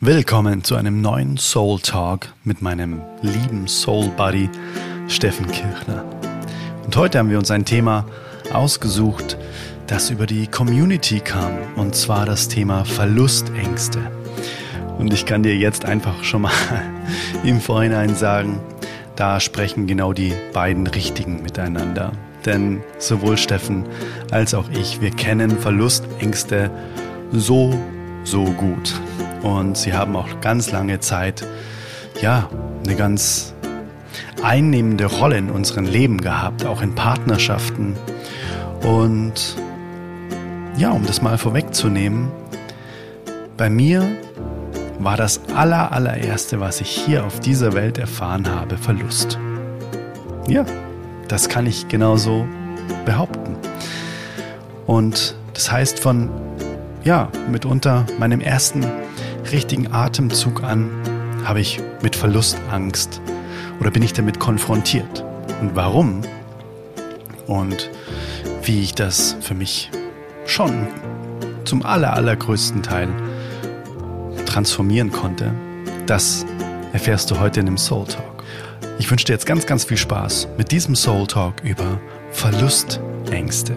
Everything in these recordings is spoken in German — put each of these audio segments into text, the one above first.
Willkommen zu einem neuen Soul Talk mit meinem lieben Soul Buddy Steffen Kirchner. Und heute haben wir uns ein Thema ausgesucht, das über die Community kam, und zwar das Thema Verlustängste. Und ich kann dir jetzt einfach schon mal im Vorhinein sagen, da sprechen genau die beiden Richtigen miteinander. Denn sowohl Steffen als auch ich, wir kennen Verlustängste so, so gut. Und sie haben auch ganz lange Zeit, ja, eine ganz einnehmende Rolle in unserem Leben gehabt, auch in Partnerschaften. Und ja, um das mal vorwegzunehmen, bei mir war das aller, allererste, was ich hier auf dieser Welt erfahren habe, Verlust. Ja, das kann ich genauso behaupten. Und das heißt von, ja, mitunter meinem ersten richtigen Atemzug an habe ich mit Verlustangst oder bin ich damit konfrontiert? Und warum? Und wie ich das für mich schon zum aller, allergrößten Teil transformieren konnte, das erfährst du heute in dem Soul Talk. Ich wünsche dir jetzt ganz, ganz viel Spaß mit diesem Soul Talk über Verlustängste.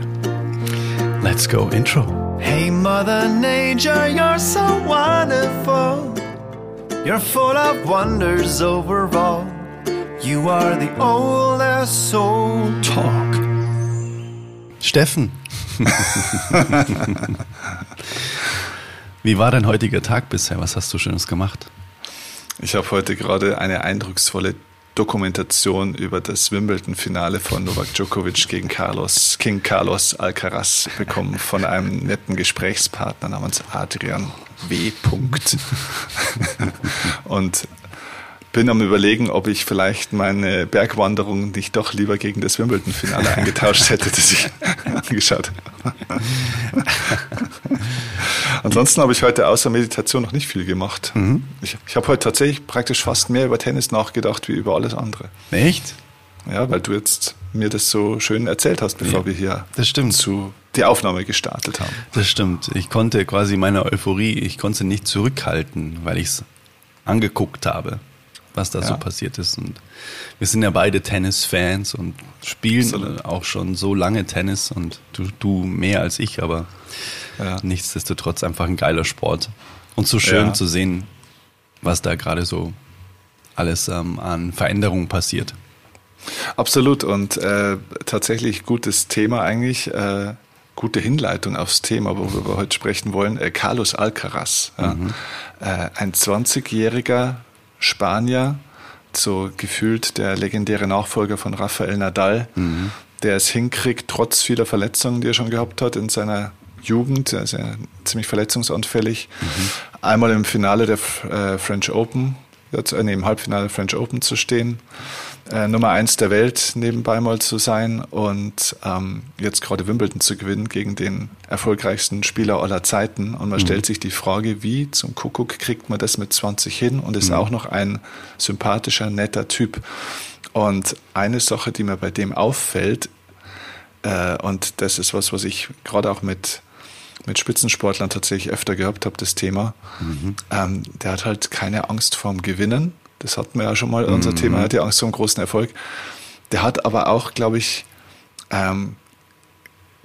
Let's go, Intro. Hey, Mother Nature, you're so wonderful. You're full of wonders overall. You are the oldest soul talk. Steffen. Wie war dein heutiger Tag bisher? Was hast du Schönes gemacht? Ich habe heute gerade eine eindrucksvolle Dokumentation über das Wimbledon-Finale von Novak Djokovic gegen Carlos, King Carlos Alcaraz bekommen von einem netten Gesprächspartner namens Adrian W. Und bin am überlegen, ob ich vielleicht meine Bergwanderung nicht doch lieber gegen das Wimbledon-Finale eingetauscht hätte, das ich angeschaut habe. Ansonsten habe ich heute außer Meditation noch nicht viel gemacht. Mhm. Ich, ich habe heute tatsächlich praktisch fast mehr über Tennis nachgedacht wie über alles andere. Echt? Ja, weil du jetzt mir das so schön erzählt hast, bevor ja, wir hier das stimmt. zu die Aufnahme gestartet haben. Das stimmt. Ich konnte quasi meine Euphorie, ich konnte nicht zurückhalten, weil ich es angeguckt habe was da ja. so passiert ist. Und wir sind ja beide Tennis-Fans und spielen Absolut. auch schon so lange Tennis und du, du mehr als ich, aber ja. nichtsdestotrotz einfach ein geiler Sport. Und so schön ja. zu sehen, was da gerade so alles ähm, an Veränderungen passiert. Absolut und äh, tatsächlich gutes Thema eigentlich. Äh, gute Hinleitung aufs Thema, worüber wir heute sprechen wollen. Äh, Carlos Alcaraz, mhm. äh, ein 20-jähriger Spanier, so gefühlt der legendäre Nachfolger von Rafael Nadal, mhm. der es hinkriegt, trotz vieler Verletzungen, die er schon gehabt hat in seiner Jugend, er ist ja ziemlich verletzungsanfällig, mhm. einmal im Finale der äh, French Open, äh, nee, im Halbfinale der French Open zu stehen äh, Nummer eins der Welt nebenbei mal zu sein und ähm, jetzt gerade Wimbledon zu gewinnen gegen den erfolgreichsten Spieler aller Zeiten. Und man mhm. stellt sich die Frage, wie zum Kuckuck kriegt man das mit 20 hin und ist mhm. auch noch ein sympathischer, netter Typ. Und eine Sache, die mir bei dem auffällt, äh, und das ist was, was ich gerade auch mit mit Spitzensportlern tatsächlich öfter gehabt habe, das Thema. Mhm. Ähm, der hat halt keine Angst vorm Gewinnen das hatten wir ja schon mal, unser mhm. Thema, er hat ja Angst vor einem großen Erfolg. Der hat aber auch, glaube ich, ähm,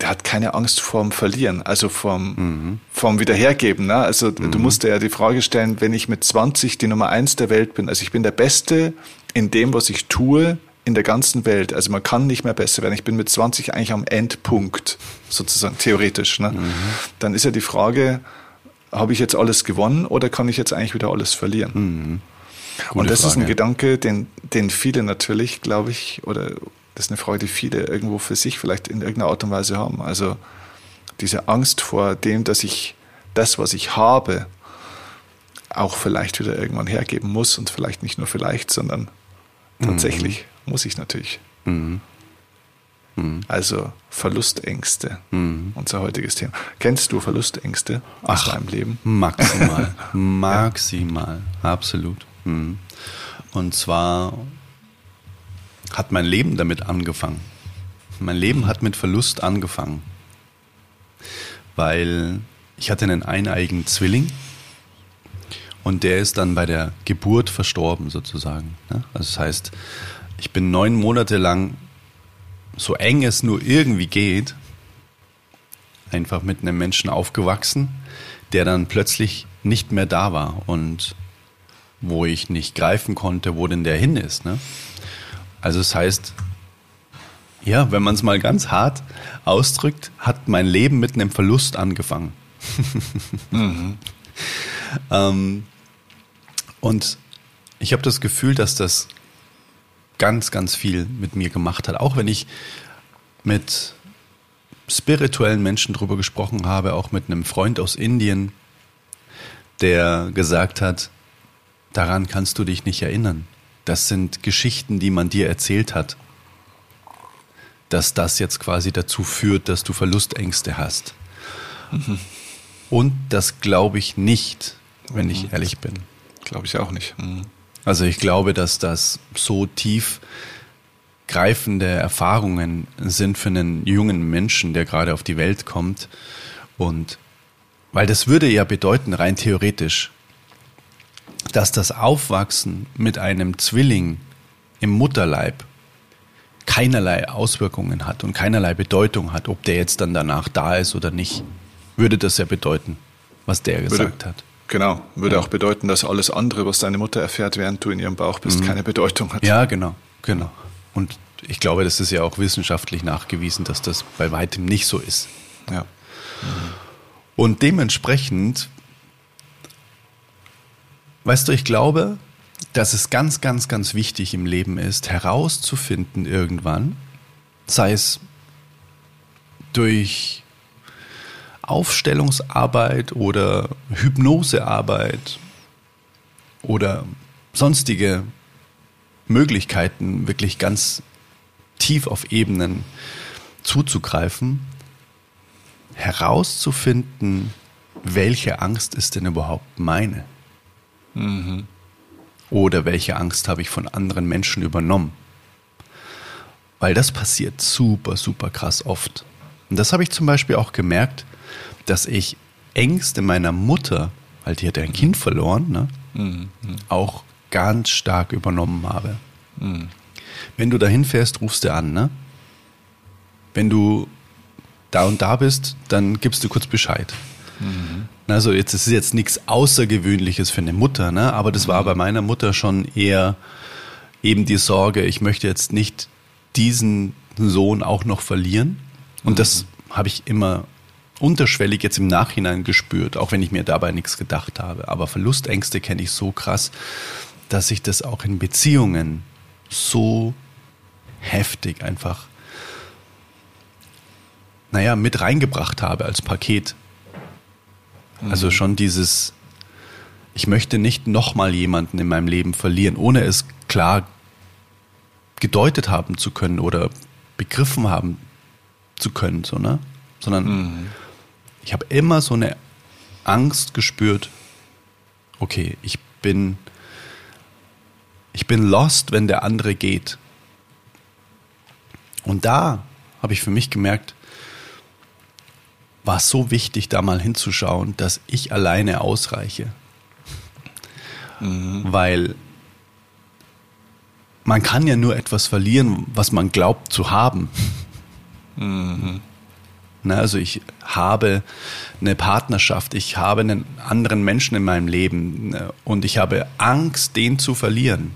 der hat keine Angst vorm Verlieren, also vorm, mhm. vorm Wiederhergeben. Ne? Also mhm. du musst dir ja die Frage stellen, wenn ich mit 20 die Nummer eins der Welt bin, also ich bin der Beste in dem, was ich tue, in der ganzen Welt. Also man kann nicht mehr besser werden. Ich bin mit 20 eigentlich am Endpunkt, sozusagen, theoretisch. Ne? Mhm. Dann ist ja die Frage, habe ich jetzt alles gewonnen oder kann ich jetzt eigentlich wieder alles verlieren? Mhm. Gute und das Frage. ist ein Gedanke, den, den viele natürlich, glaube ich, oder das ist eine Frage, die viele irgendwo für sich vielleicht in irgendeiner Art und Weise haben. Also diese Angst vor dem, dass ich das, was ich habe, auch vielleicht wieder irgendwann hergeben muss und vielleicht nicht nur vielleicht, sondern tatsächlich mhm. muss ich natürlich. Mhm. Mhm. Also Verlustängste, mhm. unser heutiges Thema. Kennst du Verlustängste aus Ach, deinem Leben? Maximal, maximal, absolut. Mhm. Und zwar hat mein Leben damit angefangen. Mein Leben hat mit Verlust angefangen, weil ich hatte einen eineigen Zwilling Und der ist dann bei der Geburt verstorben sozusagen. Ne? Also das heißt, ich bin neun Monate lang, so eng es nur irgendwie geht, einfach mit einem Menschen aufgewachsen, der dann plötzlich nicht mehr da war und wo ich nicht greifen konnte, wo denn der hin ist. Ne? Also das heißt, ja, wenn man es mal ganz hart ausdrückt, hat mein Leben mit einem Verlust angefangen. mhm. ähm, und ich habe das Gefühl, dass das ganz, ganz viel mit mir gemacht hat. Auch wenn ich mit spirituellen Menschen darüber gesprochen habe, auch mit einem Freund aus Indien, der gesagt hat, daran kannst du dich nicht erinnern. Das sind Geschichten, die man dir erzählt hat. Dass das jetzt quasi dazu führt, dass du Verlustängste hast. Mhm. Und das glaube ich nicht, wenn mhm. ich ehrlich bin. Glaube ich auch nicht. Mhm. Also ich glaube, dass das so tief greifende Erfahrungen sind für einen jungen Menschen, der gerade auf die Welt kommt. Und weil das würde ja bedeuten, rein theoretisch, dass das Aufwachsen mit einem Zwilling im Mutterleib keinerlei Auswirkungen hat und keinerlei Bedeutung hat, ob der jetzt dann danach da ist oder nicht, würde das ja bedeuten, was der gesagt würde, hat. Genau, würde ja. auch bedeuten, dass alles andere, was deine Mutter erfährt, während du in ihrem Bauch bist, mhm. keine Bedeutung hat. Ja, genau, genau. Und ich glaube, das ist ja auch wissenschaftlich nachgewiesen, dass das bei weitem nicht so ist. Ja. Mhm. Und dementsprechend, weißt du, ich glaube, dass es ganz, ganz, ganz wichtig im Leben ist, herauszufinden irgendwann, sei es durch Aufstellungsarbeit oder Hypnosearbeit oder sonstige Möglichkeiten, wirklich ganz tief auf Ebenen zuzugreifen, herauszufinden, welche Angst ist denn überhaupt meine? Mhm. Oder welche Angst habe ich von anderen Menschen übernommen? Weil das passiert super, super krass oft. Und das habe ich zum Beispiel auch gemerkt, dass ich Ängste meiner Mutter, weil die hat ein Kind verloren, ne, mhm. auch ganz stark übernommen habe. Mhm. Wenn du dahin fährst, rufst du an, ne? Wenn du da und da bist, dann gibst du kurz Bescheid. Mhm. Also jetzt ist jetzt nichts Außergewöhnliches für eine Mutter, ne? aber das war mhm. bei meiner Mutter schon eher eben die Sorge, ich möchte jetzt nicht diesen Sohn auch noch verlieren. Und mhm. das habe ich immer unterschwellig jetzt im Nachhinein gespürt, auch wenn ich mir dabei nichts gedacht habe. Aber Verlustängste kenne ich so krass, dass ich das auch in Beziehungen so heftig einfach, naja, mit reingebracht habe als Paket. Also schon dieses, ich möchte nicht nochmal jemanden in meinem Leben verlieren, ohne es klar gedeutet haben zu können oder begriffen haben zu können, so, ne? Sondern mhm. ich habe immer so eine Angst gespürt, okay, ich bin ich bin lost, wenn der andere geht. Und da habe ich für mich gemerkt, war es so wichtig, da mal hinzuschauen, dass ich alleine ausreiche. Mhm. Weil man kann ja nur etwas verlieren, was man glaubt zu haben. Mhm. Na, also ich habe eine Partnerschaft, ich habe einen anderen Menschen in meinem Leben ne, und ich habe Angst, den zu verlieren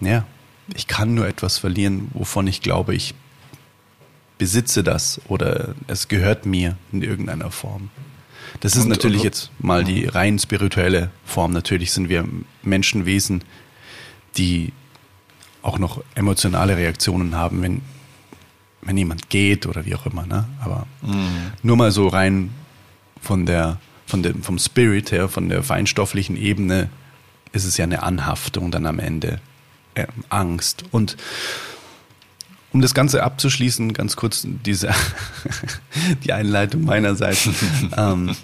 ja, ich kann nur etwas verlieren, wovon ich glaube, ich besitze das oder es gehört mir in irgendeiner Form. Das ist und, natürlich und, jetzt mal die rein spirituelle Form. Natürlich sind wir Menschenwesen, die auch noch emotionale Reaktionen haben, wenn, wenn jemand geht oder wie auch immer. Ne? Aber mhm. nur mal so rein von der, von dem, vom Spirit her, von der feinstofflichen Ebene, ist es ja eine Anhaftung dann am Ende äh, Angst. Und um das Ganze abzuschließen, ganz kurz diese die Einleitung meinerseits. ähm,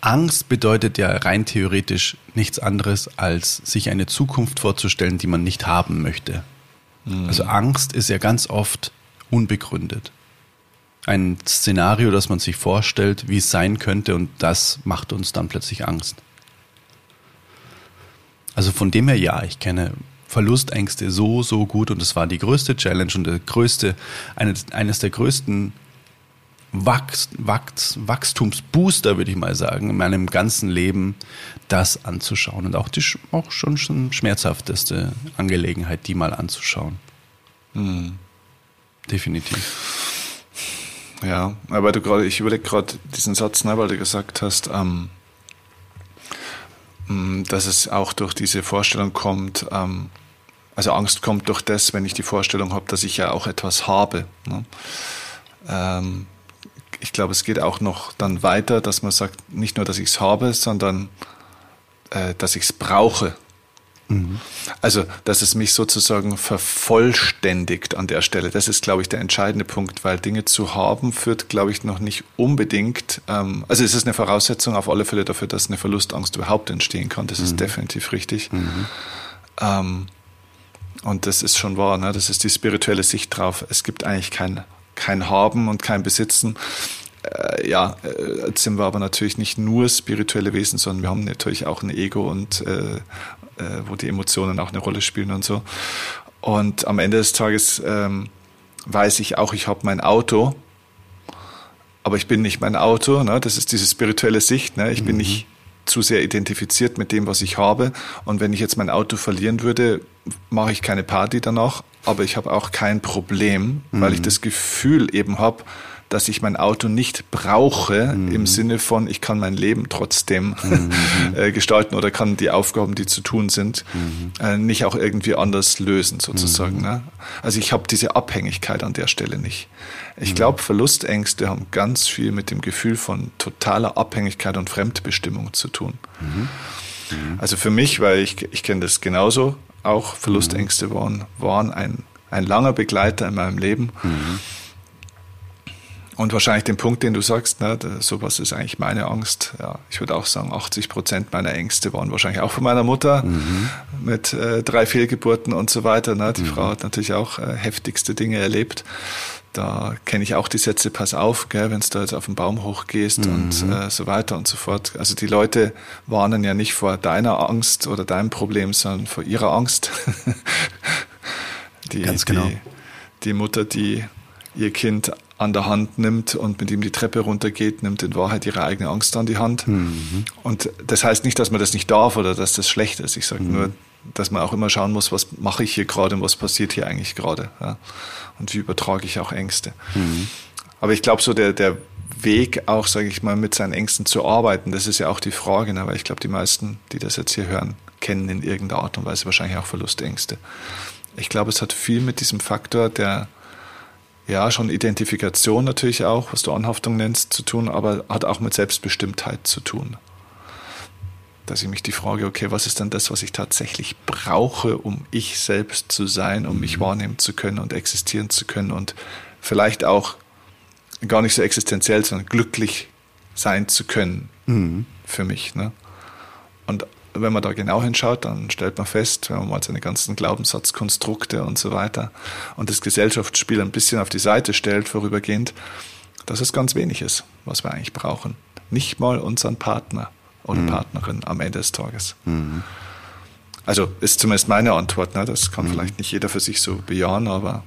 Angst bedeutet ja rein theoretisch nichts anderes, als sich eine Zukunft vorzustellen, die man nicht haben möchte. Mhm. Also Angst ist ja ganz oft unbegründet. Ein Szenario, das man sich vorstellt, wie es sein könnte, und das macht uns dann plötzlich Angst. Also von dem her ja, ich kenne Verlustängste so, so gut und es war die größte Challenge und der größte, eines, eines der größten Wachs, Wachs, Wachstumsbooster, würde ich mal sagen, in meinem ganzen Leben, das anzuschauen und auch, die, auch schon, schon schmerzhafteste Angelegenheit, die mal anzuschauen. Hm. Definitiv. Ja, aber du gerade, ich überlege gerade diesen Satz, ne, weil du gesagt hast, ähm, mm, dass es auch durch diese Vorstellung kommt, ähm, also Angst kommt durch das, wenn ich die Vorstellung habe, dass ich ja auch etwas habe. Ne? Ähm, ich glaube, es geht auch noch dann weiter, dass man sagt, nicht nur, dass ich es habe, sondern äh, dass ich es brauche. Mhm. Also, dass es mich sozusagen vervollständigt an der Stelle. Das ist, glaube ich, der entscheidende Punkt, weil Dinge zu haben führt, glaube ich, noch nicht unbedingt. Ähm, also, es ist eine Voraussetzung auf alle Fälle dafür, dass eine Verlustangst überhaupt entstehen kann. Das mhm. ist definitiv richtig. Mhm. Ähm, und das ist schon wahr, ne? das ist die spirituelle Sicht drauf. Es gibt eigentlich kein kein Haben und kein Besitzen. Äh, ja, äh, jetzt sind wir aber natürlich nicht nur spirituelle Wesen, sondern wir haben natürlich auch ein Ego und äh, äh, wo die Emotionen auch eine Rolle spielen und so. Und am Ende des Tages ähm, weiß ich auch, ich habe mein Auto, aber ich bin nicht mein Auto. Ne? Das ist diese spirituelle Sicht. Ne? Ich mhm. bin nicht zu sehr identifiziert mit dem, was ich habe. Und wenn ich jetzt mein Auto verlieren würde, mache ich keine Party danach, aber ich habe auch kein Problem, mhm. weil ich mhm. das Gefühl eben habe, dass ich mein Auto nicht brauche mhm. im Sinne von, ich kann mein Leben trotzdem mhm. äh, gestalten oder kann die Aufgaben, die zu tun sind, mhm. äh, nicht auch irgendwie anders lösen sozusagen. Mhm. Ne? Also ich habe diese Abhängigkeit an der Stelle nicht. Ich mhm. glaube, Verlustängste haben ganz viel mit dem Gefühl von totaler Abhängigkeit und Fremdbestimmung zu tun. Mhm. Also für mich, weil ich, ich kenne das genauso, auch Verlustängste waren, waren ein, ein langer Begleiter in meinem Leben. Mhm. Und wahrscheinlich den Punkt, den du sagst, ne, sowas ist eigentlich meine Angst. Ja, ich würde auch sagen, 80 Prozent meiner Ängste waren wahrscheinlich auch von meiner Mutter mhm. mit äh, drei Fehlgeburten und so weiter. Ne. Die mhm. Frau hat natürlich auch äh, heftigste Dinge erlebt. Da kenne ich auch die Sätze, pass auf, wenn du jetzt auf den Baum hochgehst mhm. und äh, so weiter und so fort. Also die Leute warnen ja nicht vor deiner Angst oder deinem Problem, sondern vor ihrer Angst. die, Ganz genau. Die, die Mutter, die ihr Kind an der Hand nimmt und mit ihm die Treppe runtergeht, nimmt in Wahrheit ihre eigene Angst an die Hand. Mhm. Und das heißt nicht, dass man das nicht darf oder dass das schlecht ist. Ich sage mhm. nur, dass man auch immer schauen muss, was mache ich hier gerade und was passiert hier eigentlich gerade. Ja? Und wie übertrage ich auch Ängste. Mhm. Aber ich glaube, so der, der Weg auch, sage ich mal, mit seinen Ängsten zu arbeiten, das ist ja auch die Frage, ne? weil ich glaube, die meisten, die das jetzt hier hören, kennen in irgendeiner Art und Weise wahrscheinlich auch Verlustängste. Ich glaube, es hat viel mit diesem Faktor der ja, schon Identifikation natürlich auch, was du Anhaftung nennst, zu tun, aber hat auch mit Selbstbestimmtheit zu tun. Dass ich mich die Frage, okay, was ist denn das, was ich tatsächlich brauche, um ich selbst zu sein, um mich mhm. wahrnehmen zu können und existieren zu können und vielleicht auch gar nicht so existenziell, sondern glücklich sein zu können mhm. für mich. Ne? Und wenn man da genau hinschaut, dann stellt man fest, wenn man mal seine ganzen Glaubenssatzkonstrukte und so weiter und das Gesellschaftsspiel ein bisschen auf die Seite stellt, vorübergehend, dass es ganz wenig ist, was wir eigentlich brauchen. Nicht mal unseren Partner oder mhm. Partnerin am Ende des Tages. Mhm. Also ist zumindest meine Antwort. Ne? Das kann mhm. vielleicht nicht jeder für sich so bejahen, aber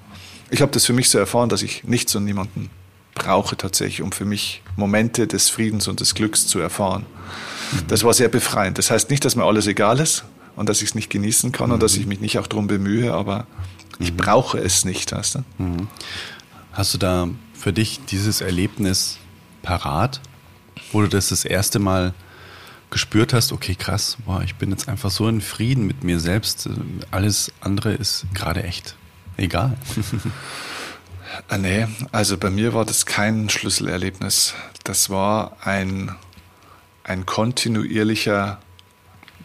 ich habe das für mich so erfahren, dass ich nichts und niemanden brauche tatsächlich, um für mich Momente des Friedens und des Glücks zu erfahren. Das war sehr befreiend. Das heißt nicht, dass mir alles egal ist und dass ich es nicht genießen kann mhm. und dass ich mich nicht auch darum bemühe, aber ich mhm. brauche es nicht. Weißt du? Mhm. Hast du da für dich dieses Erlebnis parat, wo du das das erste Mal gespürt hast, okay, krass, boah, ich bin jetzt einfach so in Frieden mit mir selbst, alles andere ist gerade echt egal. ah, nee, also bei mir war das kein Schlüsselerlebnis. Das war ein ein kontinuierlicher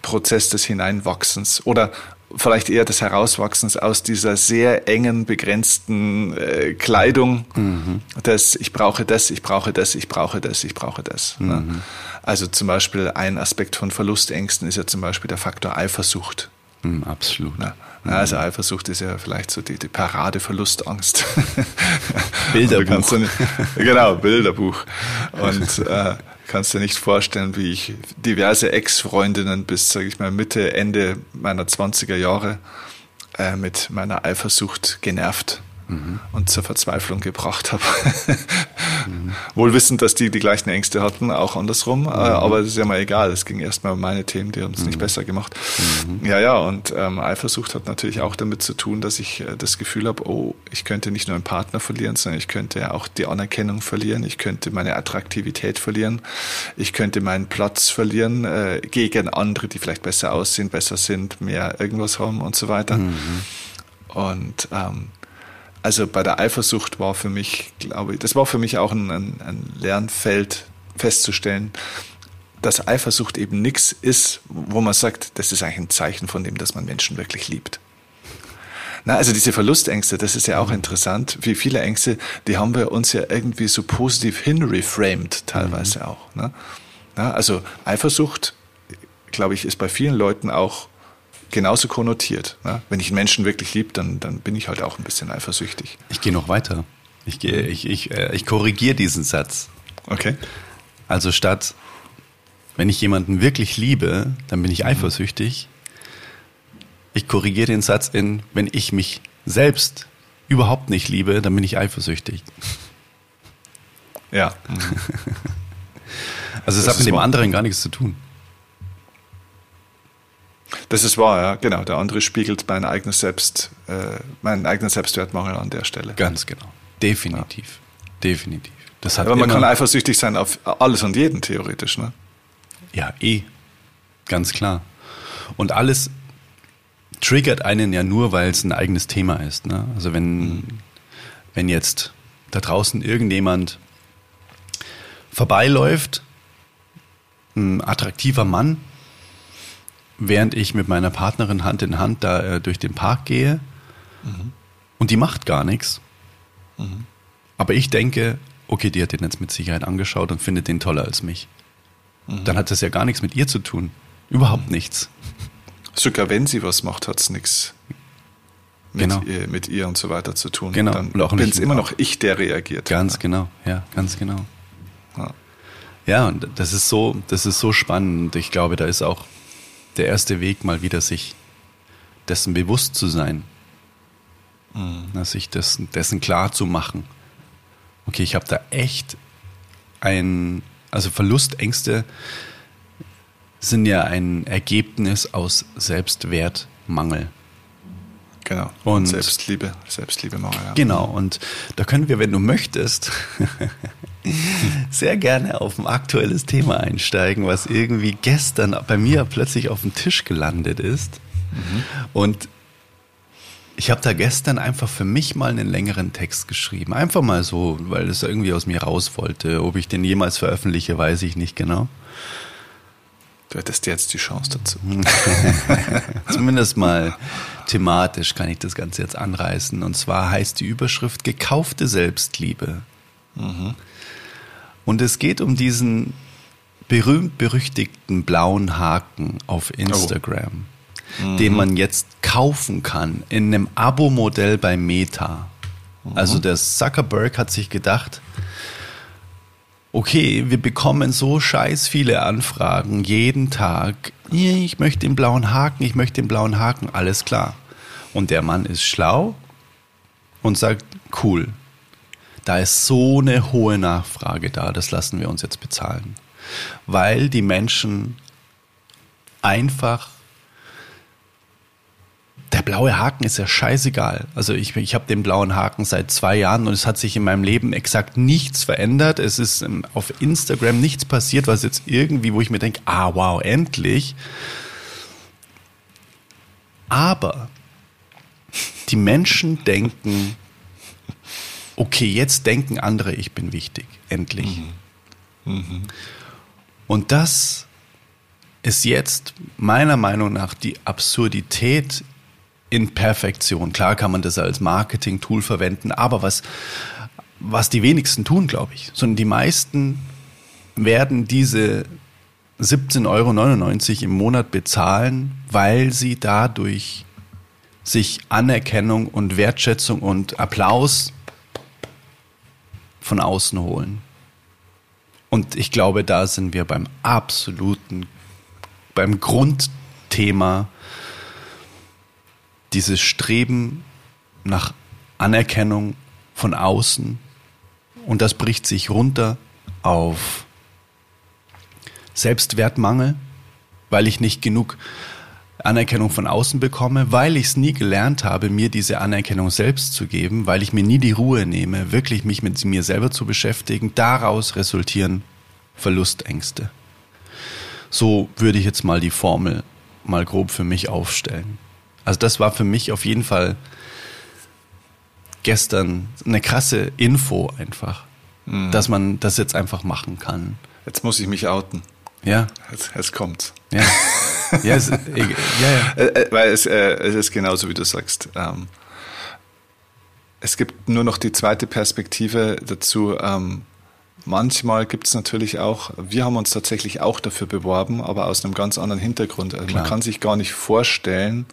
Prozess des Hineinwachsens oder vielleicht eher des Herauswachsens aus dieser sehr engen, begrenzten äh, Kleidung, mhm. dass ich brauche das, ich brauche das, ich brauche das, ich brauche das. Ne? Mhm. Ne? Also zum Beispiel ein Aspekt von Verlustängsten ist ja zum Beispiel der Faktor Eifersucht. Mhm, absolut. Ne? Also Eifersucht ist ja vielleicht so die, die Bilderbuch. Dann, genau, Bilderbuch. Und äh, kannst dir nicht vorstellen, wie ich diverse Ex-Freundinnen bis, sage ich mal, Mitte, Ende meiner 20er Jahre äh, mit meiner Eifersucht genervt mhm. und zur Verzweiflung gebracht habe. mhm. Wohl wissend, dass die die gleichen Ängste hatten, auch andersrum, mhm. aber das ist ja mal egal. Es ging erstmal um meine Themen, die haben es nicht mhm. besser gemacht. Mhm. Ja, ja, und ähm, Eifersucht hat natürlich auch damit zu tun, dass ich äh, das Gefühl habe, oh, ich könnte nicht nur einen Partner verlieren, sondern ich könnte auch die Anerkennung verlieren, ich könnte meine Attraktivität verlieren, ich könnte meinen Platz verlieren äh, gegen andere, die vielleicht besser aussehen, besser sind, mehr irgendwas haben und so weiter. Mhm. Und ähm, also bei der Eifersucht war für mich, glaube ich, das war für mich auch ein, ein, ein Lernfeld festzustellen, dass Eifersucht eben nichts ist, wo man sagt, das ist eigentlich ein Zeichen von dem, dass man Menschen wirklich liebt. Na, also diese Verlustängste, das ist ja auch mhm. interessant. Wie viele Ängste, die haben wir uns ja irgendwie so positiv hinreframed, teilweise mhm. auch. Ne? Na, also Eifersucht, glaube ich, ist bei vielen Leuten auch genauso konnotiert. Ne? Wenn ich einen Menschen wirklich liebe, dann, dann bin ich halt auch ein bisschen eifersüchtig. Ich gehe noch weiter. Ich, gehe, ich, ich, äh, ich korrigiere diesen Satz. Okay. Also statt, wenn ich jemanden wirklich liebe, dann bin ich eifersüchtig. Ich korrigiere den Satz in, wenn ich mich selbst überhaupt nicht liebe, dann bin ich eifersüchtig. Ja. also es hat mit dem anderen gar nichts zu tun. Das ist wahr, ja, genau. Der andere spiegelt mein eigenes Selbst, äh, meinen eigenen Selbstwertmangel an der Stelle. Ganz genau. Definitiv. Ja. Definitiv. Das hat Aber man kann eifersüchtig sein auf alles und jeden, theoretisch, ne? Ja, eh. Ganz klar. Und alles triggert einen ja nur, weil es ein eigenes Thema ist. Ne? Also wenn, mhm. wenn jetzt da draußen irgendjemand vorbeiläuft, ein attraktiver Mann, während ich mit meiner Partnerin Hand in Hand da äh, durch den Park gehe mhm. und die macht gar nichts. Mhm. Aber ich denke, okay, die hat den jetzt mit Sicherheit angeschaut und findet den toller als mich. Mhm. Dann hat das ja gar nichts mit ihr zu tun. Überhaupt mhm. nichts. Sogar wenn sie was macht, hat es nichts mit, genau. ihr, mit ihr und so weiter zu tun. Genau. Dann bin es immer noch ich, der reagiert. Ganz genau, ja, ganz genau. Ja. ja, und das ist so, das ist so spannend. Ich glaube, da ist auch der erste Weg, mal wieder sich dessen bewusst zu sein. Mhm. sich dessen, dessen klar zu machen. Okay, ich habe da echt ein, also Verlustängste sind ja ein Ergebnis aus Selbstwertmangel. Genau. Und Selbstliebe, Selbstliebe-Mangel. Ja. Genau. Und da können wir, wenn du möchtest, sehr gerne auf ein aktuelles Thema einsteigen, was irgendwie gestern bei mir plötzlich auf dem Tisch gelandet ist. Mhm. Und ich habe da gestern einfach für mich mal einen längeren Text geschrieben. Einfach mal so, weil es irgendwie aus mir raus wollte. Ob ich den jemals veröffentliche, weiß ich nicht genau. Du hättest jetzt die Chance dazu. Zumindest mal thematisch kann ich das Ganze jetzt anreißen. Und zwar heißt die Überschrift Gekaufte Selbstliebe. Mhm. Und es geht um diesen berühmt-berüchtigten blauen Haken auf Instagram, oh. mhm. den man jetzt kaufen kann in einem Abo-Modell bei Meta. Mhm. Also der Zuckerberg hat sich gedacht, okay, wir bekommen so scheiß viele Anfragen jeden Tag. Ich möchte den blauen Haken, ich möchte den blauen Haken, alles klar. Und der Mann ist schlau und sagt, cool, da ist so eine hohe Nachfrage da, das lassen wir uns jetzt bezahlen. Weil die Menschen einfach der blaue Haken ist ja scheißegal. Also ich, ich habe den blauen Haken seit zwei Jahren und es hat sich in meinem Leben exakt nichts verändert. Es ist ähm, auf Instagram nichts passiert, was jetzt irgendwie, wo ich mir denke, ah wow, endlich. Aber die Menschen denken, okay, jetzt denken andere, ich bin wichtig, endlich. Mhm. Mhm. Und das ist jetzt meiner Meinung nach die Absurdität in Perfektion. Klar kann man das als Marketing-Tool verwenden, aber was, was die wenigsten tun, glaube ich, sondern die meisten werden diese 17,99 Euro im Monat bezahlen, weil sie dadurch sich Anerkennung und Wertschätzung und Applaus von außen holen. Und ich glaube, da sind wir beim absoluten, beim Grundthema, dieses Streben nach Anerkennung von außen. Und das bricht sich runter auf Selbstwertmangel, weil ich nicht genug Anerkennung von außen bekomme, weil ich es nie gelernt habe, mir diese Anerkennung selbst zu geben, weil ich mir nie die Ruhe nehme, wirklich mich mit mir selber zu beschäftigen. Daraus resultieren Verlustängste. So würde ich jetzt mal die Formel mal grob für mich aufstellen. Also das war für mich auf jeden Fall gestern eine krasse Info einfach, mhm. dass man das jetzt einfach machen kann. Jetzt muss ich mich outen. Ja. Jetzt, jetzt kommt's. Ja. ja, es, ja, ja. Äh, äh, weil es, äh, es ist genauso, wie du sagst. Ähm, es gibt nur noch die zweite Perspektive dazu. Ähm, manchmal gibt es natürlich auch, wir haben uns tatsächlich auch dafür beworben, aber aus einem ganz anderen Hintergrund. Also man kann sich gar nicht vorstellen,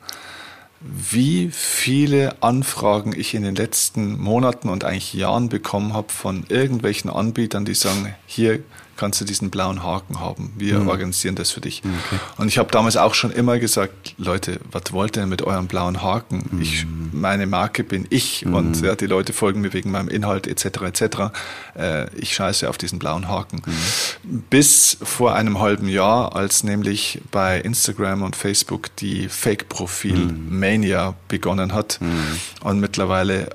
wie viele Anfragen ich in den letzten Monaten und eigentlich Jahren bekommen habe von irgendwelchen Anbietern, die sagen, hier kannst du diesen blauen Haken haben. Wir mhm. organisieren das für dich. Okay. Und ich habe damals auch schon immer gesagt, Leute, was wollt ihr denn mit eurem blauen Haken? Mhm. Ich, meine Marke bin ich mhm. und ja, die Leute folgen mir wegen meinem Inhalt etc. etc. Äh, ich scheiße auf diesen blauen Haken. Mhm. Bis vor einem halben Jahr, als nämlich bei Instagram und Facebook die Fake-Profil-Mania mhm. begonnen hat mhm. und mittlerweile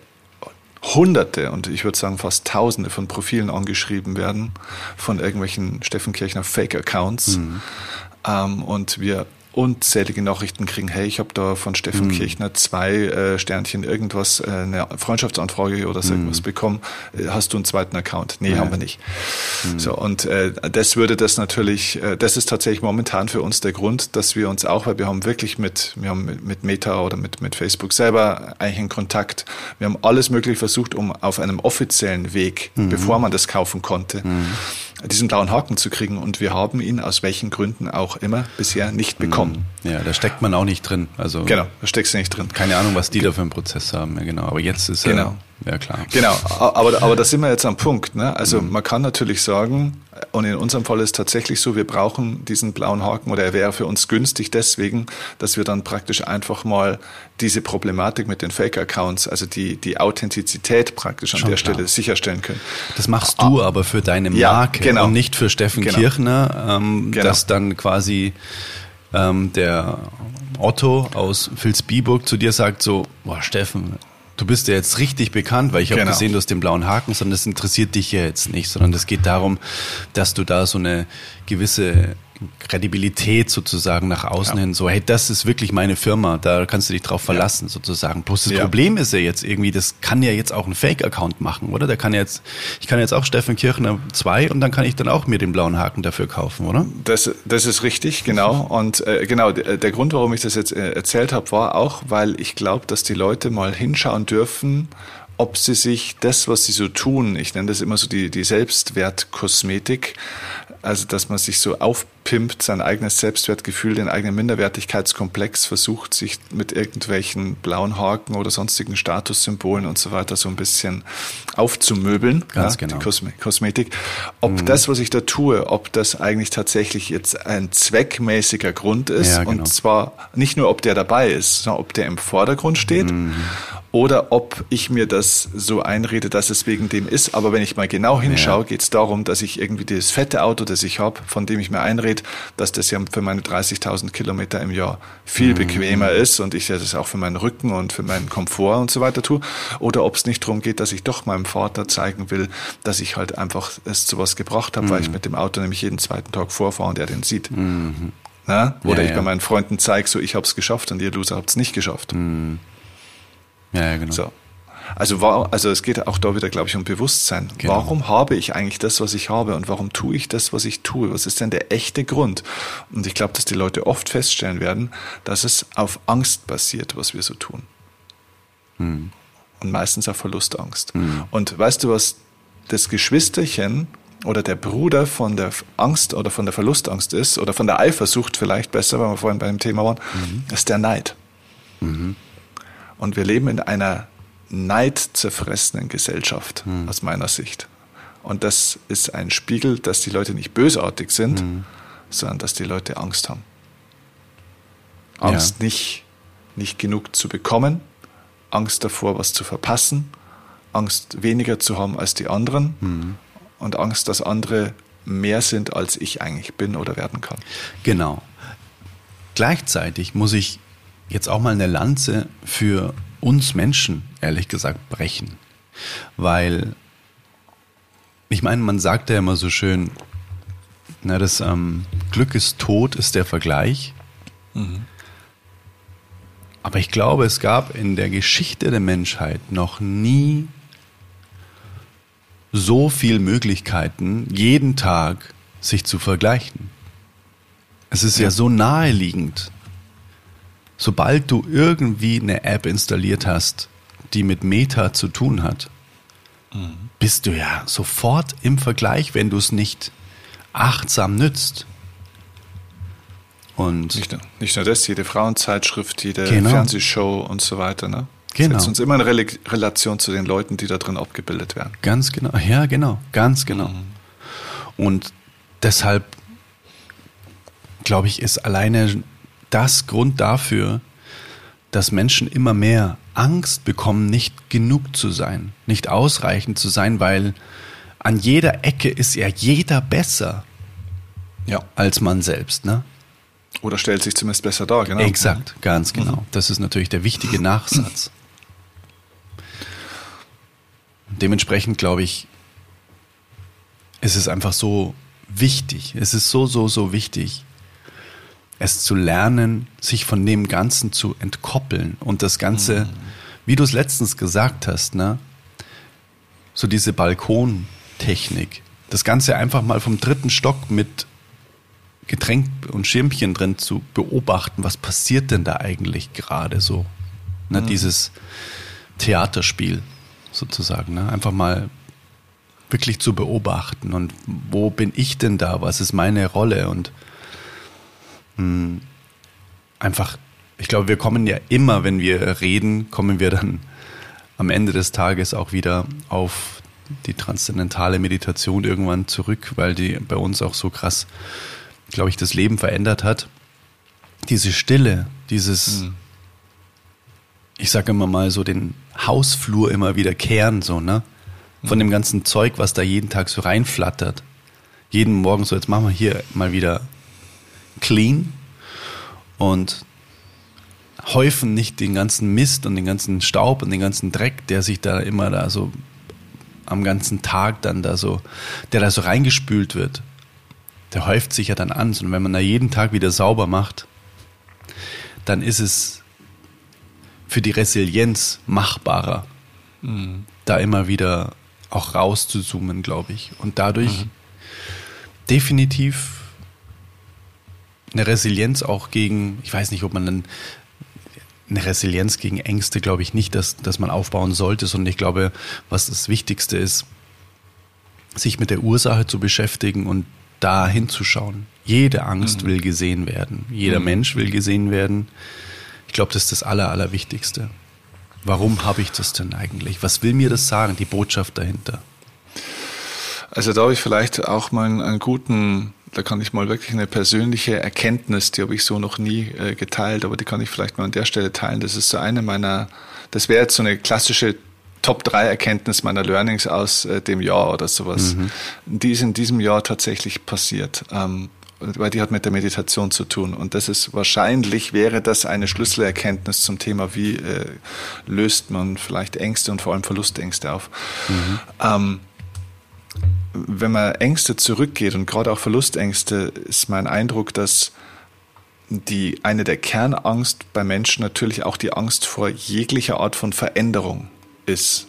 Hunderte und ich würde sagen fast Tausende von Profilen angeschrieben werden von irgendwelchen Steffen Kirchner Fake-Accounts. Mhm. Ähm, und wir unzählige Nachrichten kriegen, hey, ich habe da von Steffen mhm. Kirchner zwei äh, Sternchen irgendwas, äh, eine Freundschaftsanfrage oder so mhm. irgendwas bekommen. Äh, hast du einen zweiten Account? Nee, ja. haben wir nicht. Mhm. So, und äh, das würde das natürlich, äh, das ist tatsächlich momentan für uns der Grund, dass wir uns auch, weil wir haben wirklich mit, wir haben mit, mit Meta oder mit, mit Facebook selber eigentlich in Kontakt. Wir haben alles möglich versucht, um auf einem offiziellen Weg, mhm. bevor man das kaufen konnte, mhm diesen blauen Haken zu kriegen. Und wir haben ihn aus welchen Gründen auch immer bisher nicht bekommen. Mhm. Ja, da steckt man auch nicht drin. Also genau, da steckst du nicht drin. Keine Ahnung, was die da für einen Prozess haben. Ja, genau. Aber jetzt ist genau. Ja, klar. Genau, aber, aber da sind wir jetzt am Punkt. Ne? Also mhm. man kann natürlich sagen, und in unserem Fall ist es tatsächlich so, wir brauchen diesen blauen Haken oder er wäre für uns günstig deswegen, dass wir dann praktisch einfach mal diese Problematik mit den Fake-Accounts, also die, die Authentizität praktisch an Schon der klar. Stelle sicherstellen können. Das machst du ah, aber für deine Marke ja, genau. und nicht für Steffen genau. Kirchner, ähm, genau. dass dann quasi ähm, der Otto aus Vilsbiburg zu dir sagt so, boah Steffen, du bist ja jetzt richtig bekannt, weil ich habe genau. gesehen, du hast den blauen Haken, sondern das interessiert dich ja jetzt nicht, sondern es geht darum, dass du da so eine gewisse Kredibilität sozusagen nach außen ja. hin, so, hey, das ist wirklich meine Firma, da kannst du dich drauf verlassen, ja. sozusagen. Bloß das ja. Problem ist ja jetzt irgendwie, das kann ja jetzt auch ein Fake-Account machen, oder? Der kann jetzt, ich kann jetzt auch Steffen Kirchner 2 und dann kann ich dann auch mir den blauen Haken dafür kaufen, oder? Das, das ist richtig, genau. Und äh, genau, der Grund, warum ich das jetzt äh, erzählt habe, war auch, weil ich glaube, dass die Leute mal hinschauen dürfen, ob sie sich das, was sie so tun, ich nenne das immer so die, die Selbstwertkosmetik, also dass man sich so aufpimpt, sein eigenes Selbstwertgefühl, den eigenen Minderwertigkeitskomplex versucht, sich mit irgendwelchen blauen Haken oder sonstigen Statussymbolen und so weiter so ein bisschen aufzumöbeln. Ganz ja, genau. Die Kosmetik. Ob mhm. das, was ich da tue, ob das eigentlich tatsächlich jetzt ein zweckmäßiger Grund ist ja, genau. und zwar nicht nur, ob der dabei ist, sondern ob der im Vordergrund steht mhm oder ob ich mir das so einrede, dass es wegen dem ist. Aber wenn ich mal genau hinschaue, ja. geht es darum, dass ich irgendwie das fette Auto, das ich habe, von dem ich mir einrede, dass das ja für meine 30.000 Kilometer im Jahr viel mhm. bequemer ist und ich das auch für meinen Rücken und für meinen Komfort und so weiter tue. Oder ob es nicht darum geht, dass ich doch meinem Vater zeigen will, dass ich halt einfach es zu was gebracht habe, mhm. weil ich mhm. mit dem Auto nämlich jeden zweiten Tag vorfahre und er den sieht. Mhm. Na? Oder ja, ich ja. bei meinen Freunden zeige, so ich habe es geschafft und ihr Loser habt es nicht geschafft. Mhm. Ja, ja genau. So. Also, war, also es geht auch da wieder, glaube ich, um Bewusstsein. Genau. Warum habe ich eigentlich das, was ich habe und warum tue ich das, was ich tue? Was ist denn der echte Grund? Und ich glaube, dass die Leute oft feststellen werden, dass es auf Angst basiert, was wir so tun. Hm. Und meistens auf Verlustangst. Hm. Und weißt du, was das Geschwisterchen oder der Bruder von der Angst oder von der Verlustangst ist, oder von der Eifersucht vielleicht besser, weil wir vorhin bei dem Thema waren, mhm. ist der Neid. Mhm. Und wir leben in einer neidzerfressenen Gesellschaft, mhm. aus meiner Sicht. Und das ist ein Spiegel, dass die Leute nicht bösartig sind, mhm. sondern dass die Leute Angst haben. Angst ja. nicht, nicht genug zu bekommen, Angst davor, was zu verpassen, Angst weniger zu haben als die anderen mhm. und Angst, dass andere mehr sind, als ich eigentlich bin oder werden kann. Genau. Gleichzeitig muss ich jetzt auch mal eine Lanze für uns Menschen, ehrlich gesagt, brechen. Weil, ich meine, man sagt ja immer so schön, na, das ähm, Glück ist tot, ist der Vergleich. Mhm. Aber ich glaube, es gab in der Geschichte der Menschheit noch nie so viele Möglichkeiten, jeden Tag sich zu vergleichen. Es ist ja, ja so naheliegend. Sobald du irgendwie eine App installiert hast, die mit Meta zu tun hat, mhm. bist du ja sofort im Vergleich, wenn du es nicht achtsam nützt. Und nicht, nicht, nur das, jede Frauenzeitschrift, jede genau. Fernsehshow und so weiter, ne? Genau. Setzt uns immer in Rel Relation zu den Leuten, die da drin abgebildet werden. Ganz genau, ja, genau, ganz genau. Mhm. Und deshalb, glaube ich, ist alleine das Grund dafür, dass Menschen immer mehr Angst bekommen, nicht genug zu sein, nicht ausreichend zu sein, weil an jeder Ecke ist ja jeder besser ja. als man selbst, ne? Oder stellt sich zumindest besser dar, genau. Exakt, ganz genau. Mhm. Das ist natürlich der wichtige Nachsatz. Dementsprechend glaube ich, ist es einfach so wichtig. Es ist so, so, so wichtig, es zu lernen, sich von dem Ganzen zu entkoppeln und das Ganze, mhm. wie du es letztens gesagt hast, ne? So diese Balkontechnik. Das Ganze einfach mal vom dritten Stock mit Getränk und Schirmchen drin zu beobachten, was passiert denn da eigentlich gerade so? Ne, mhm. Dieses Theaterspiel sozusagen. Ne? Einfach mal wirklich zu beobachten und wo bin ich denn da? Was ist meine Rolle? Und mh, hm, einfach, ich glaube, wir kommen ja immer, wenn wir reden, kommen wir dann am Ende des Tages auch wieder auf die transzendentale Meditation irgendwann zurück, weil die bei uns auch so krass glaube ich, das Leben verändert hat. Diese Stille, dieses, mhm. ich sage immer mal so, den Hausflur immer wieder kehren, so, ne? Von mhm. dem ganzen Zeug, was da jeden Tag so reinflattert. Jeden Morgen so, jetzt machen wir hier mal wieder clean und häufen nicht den ganzen Mist und den ganzen Staub und den ganzen Dreck, der sich da immer da so am ganzen Tag dann da so, der da so reingespült wird der häuft sich ja dann an. Und wenn man da jeden Tag wieder sauber macht, dann ist es für die Resilienz machbarer, mhm. da immer wieder auch rauszuzoomen, glaube ich. Und dadurch mhm. definitiv eine Resilienz auch gegen, ich weiß nicht, ob man dann eine Resilienz gegen Ängste, glaube ich nicht, dass, dass man aufbauen sollte, sondern ich glaube, was das Wichtigste ist, sich mit der Ursache zu beschäftigen und da hinzuschauen. Jede Angst mhm. will gesehen werden. Jeder mhm. Mensch will gesehen werden. Ich glaube, das ist das Aller, Allerwichtigste. Warum habe ich das denn eigentlich? Was will mir das sagen, die Botschaft dahinter? Also da habe ich vielleicht auch mal einen, einen, guten, da kann ich mal wirklich eine persönliche Erkenntnis, die habe ich so noch nie äh, geteilt, aber die kann ich vielleicht mal an der Stelle teilen. Das ist so eine meiner, das wäre jetzt so eine klassische Top 3 Erkenntnis meiner Learnings aus äh, dem Jahr oder sowas. Mhm. Die ist in diesem Jahr tatsächlich passiert. Ähm, weil die hat mit der Meditation zu tun. Und das ist wahrscheinlich, wäre das eine Schlüsselerkenntnis zum Thema, wie äh, löst man vielleicht Ängste und vor allem Verlustängste auf. Mhm. Ähm, wenn man Ängste zurückgeht und gerade auch Verlustängste, ist mein Eindruck, dass die eine der Kernangst bei Menschen natürlich auch die Angst vor jeglicher Art von Veränderung ist.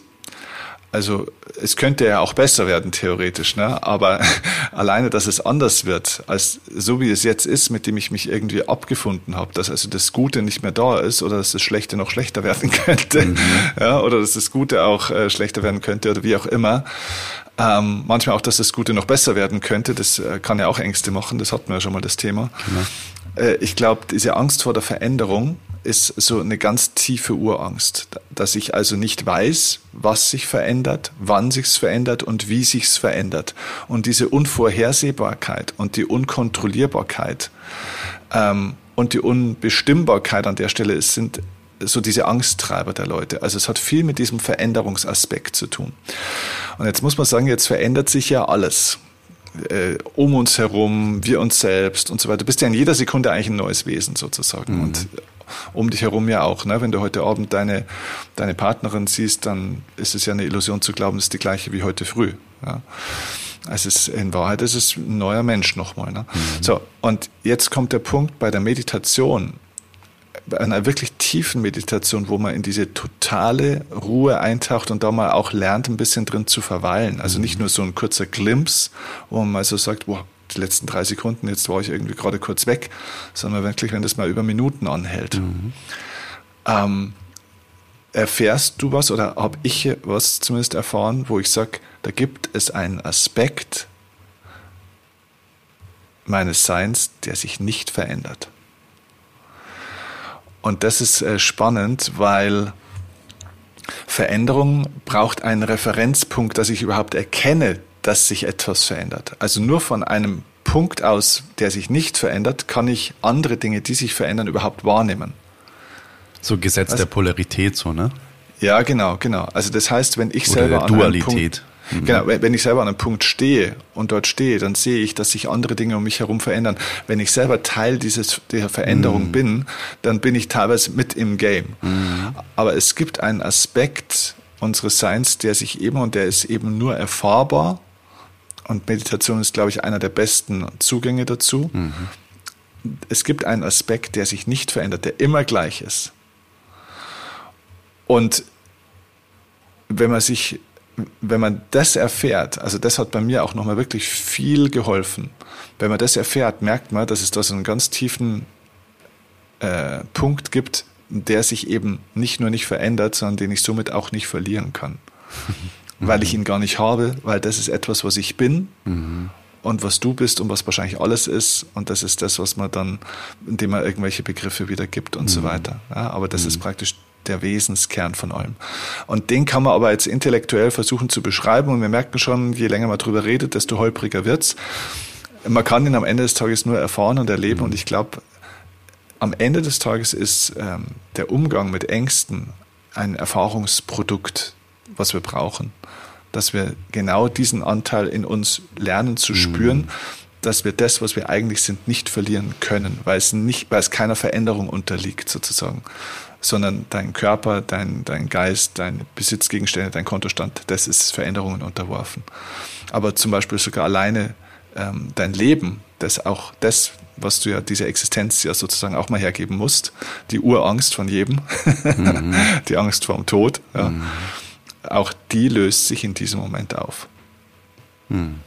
Also es könnte ja auch besser werden, theoretisch, ne? aber alleine, dass es anders wird, als so wie es jetzt ist, mit dem ich mich irgendwie abgefunden habe, dass also das Gute nicht mehr da ist oder dass das Schlechte noch schlechter werden könnte mhm. ja? oder dass das Gute auch äh, schlechter werden könnte oder wie auch immer. Ähm, manchmal auch, dass das Gute noch besser werden könnte, das äh, kann ja auch Ängste machen, das hatten wir ja schon mal das Thema. Genau. Äh, ich glaube, diese Angst vor der Veränderung ist so eine ganz tiefe Urangst, dass ich also nicht weiß, was sich verändert, wann sich's verändert und wie sich's verändert. Und diese Unvorhersehbarkeit und die Unkontrollierbarkeit ähm, und die Unbestimmbarkeit an der Stelle ist, sind so diese Angsttreiber der Leute. Also es hat viel mit diesem Veränderungsaspekt zu tun. Und jetzt muss man sagen, jetzt verändert sich ja alles äh, um uns herum, wir uns selbst und so weiter. Du bist ja in jeder Sekunde eigentlich ein neues Wesen sozusagen. Mhm. Und um dich herum ja auch. Ne? Wenn du heute Abend deine, deine Partnerin siehst, dann ist es ja eine Illusion zu glauben, es ist die gleiche wie heute früh. Ja? Also es ist, in Wahrheit ist es ein neuer Mensch nochmal. Ne? Mhm. So, und jetzt kommt der Punkt bei der Meditation, einer wirklich tiefen Meditation, wo man in diese totale Ruhe eintaucht und da mal auch lernt, ein bisschen drin zu verweilen. Also nicht mhm. nur so ein kurzer Glimpse, wo man mal so sagt, wow, die letzten drei Sekunden, jetzt war ich irgendwie gerade kurz weg, sondern wirklich, wenn das mal über Minuten anhält. Mhm. Ähm, erfährst du was oder habe ich was zumindest erfahren, wo ich sage, da gibt es einen Aspekt meines Seins, der sich nicht verändert. Und das ist äh, spannend, weil Veränderung braucht einen Referenzpunkt, dass ich überhaupt erkenne, dass sich etwas verändert. Also nur von einem Punkt aus, der sich nicht verändert, kann ich andere Dinge, die sich verändern, überhaupt wahrnehmen. So Gesetz also, der Polarität, so, ne? Ja, genau, genau. Also das heißt, wenn ich Oder selber an Dualität. Einem Punkt, Mhm. Genau, wenn ich selber an einem Punkt stehe und dort stehe, dann sehe ich, dass sich andere Dinge um mich herum verändern. Wenn ich selber Teil dieses, dieser Veränderung mhm. bin, dann bin ich teilweise mit im Game. Mhm. Aber es gibt einen Aspekt unseres Seins, der sich eben, und der ist eben nur erfahrbar, und Meditation ist, glaube ich, einer der besten Zugänge dazu. Mhm. Es gibt einen Aspekt, der sich nicht verändert, der immer gleich ist. Und wenn man sich, wenn man das erfährt, also das hat bei mir auch nochmal wirklich viel geholfen. Wenn man das erfährt, merkt man, dass es da so einen ganz tiefen äh, Punkt gibt, der sich eben nicht nur nicht verändert, sondern den ich somit auch nicht verlieren kann. weil ich ihn gar nicht habe, weil das ist etwas, was ich bin mhm. und was du bist und was wahrscheinlich alles ist. Und das ist das, was man dann, indem man irgendwelche Begriffe wiedergibt und mhm. so weiter. Ja, aber das mhm. ist praktisch der Wesenskern von allem. Und den kann man aber jetzt intellektuell versuchen zu beschreiben. Und wir merken schon, je länger man drüber redet, desto holpriger wird's. Man kann ihn am Ende des Tages nur erfahren und erleben. Mhm. Und ich glaube, am Ende des Tages ist ähm, der Umgang mit Ängsten ein Erfahrungsprodukt, was wir brauchen dass wir genau diesen Anteil in uns lernen zu spüren, mhm. dass wir das, was wir eigentlich sind, nicht verlieren können, weil es nicht, weil es keiner Veränderung unterliegt sozusagen, sondern dein Körper, dein, dein Geist, deine Besitzgegenstände, dein Kontostand, das ist Veränderungen unterworfen. Aber zum Beispiel sogar alleine ähm, dein Leben, das auch das, was du ja diese Existenz ja sozusagen auch mal hergeben musst, die Urangst von jedem, mhm. die Angst vorm Tod, ja. Mhm auch die löst sich in diesem Moment auf. Hm.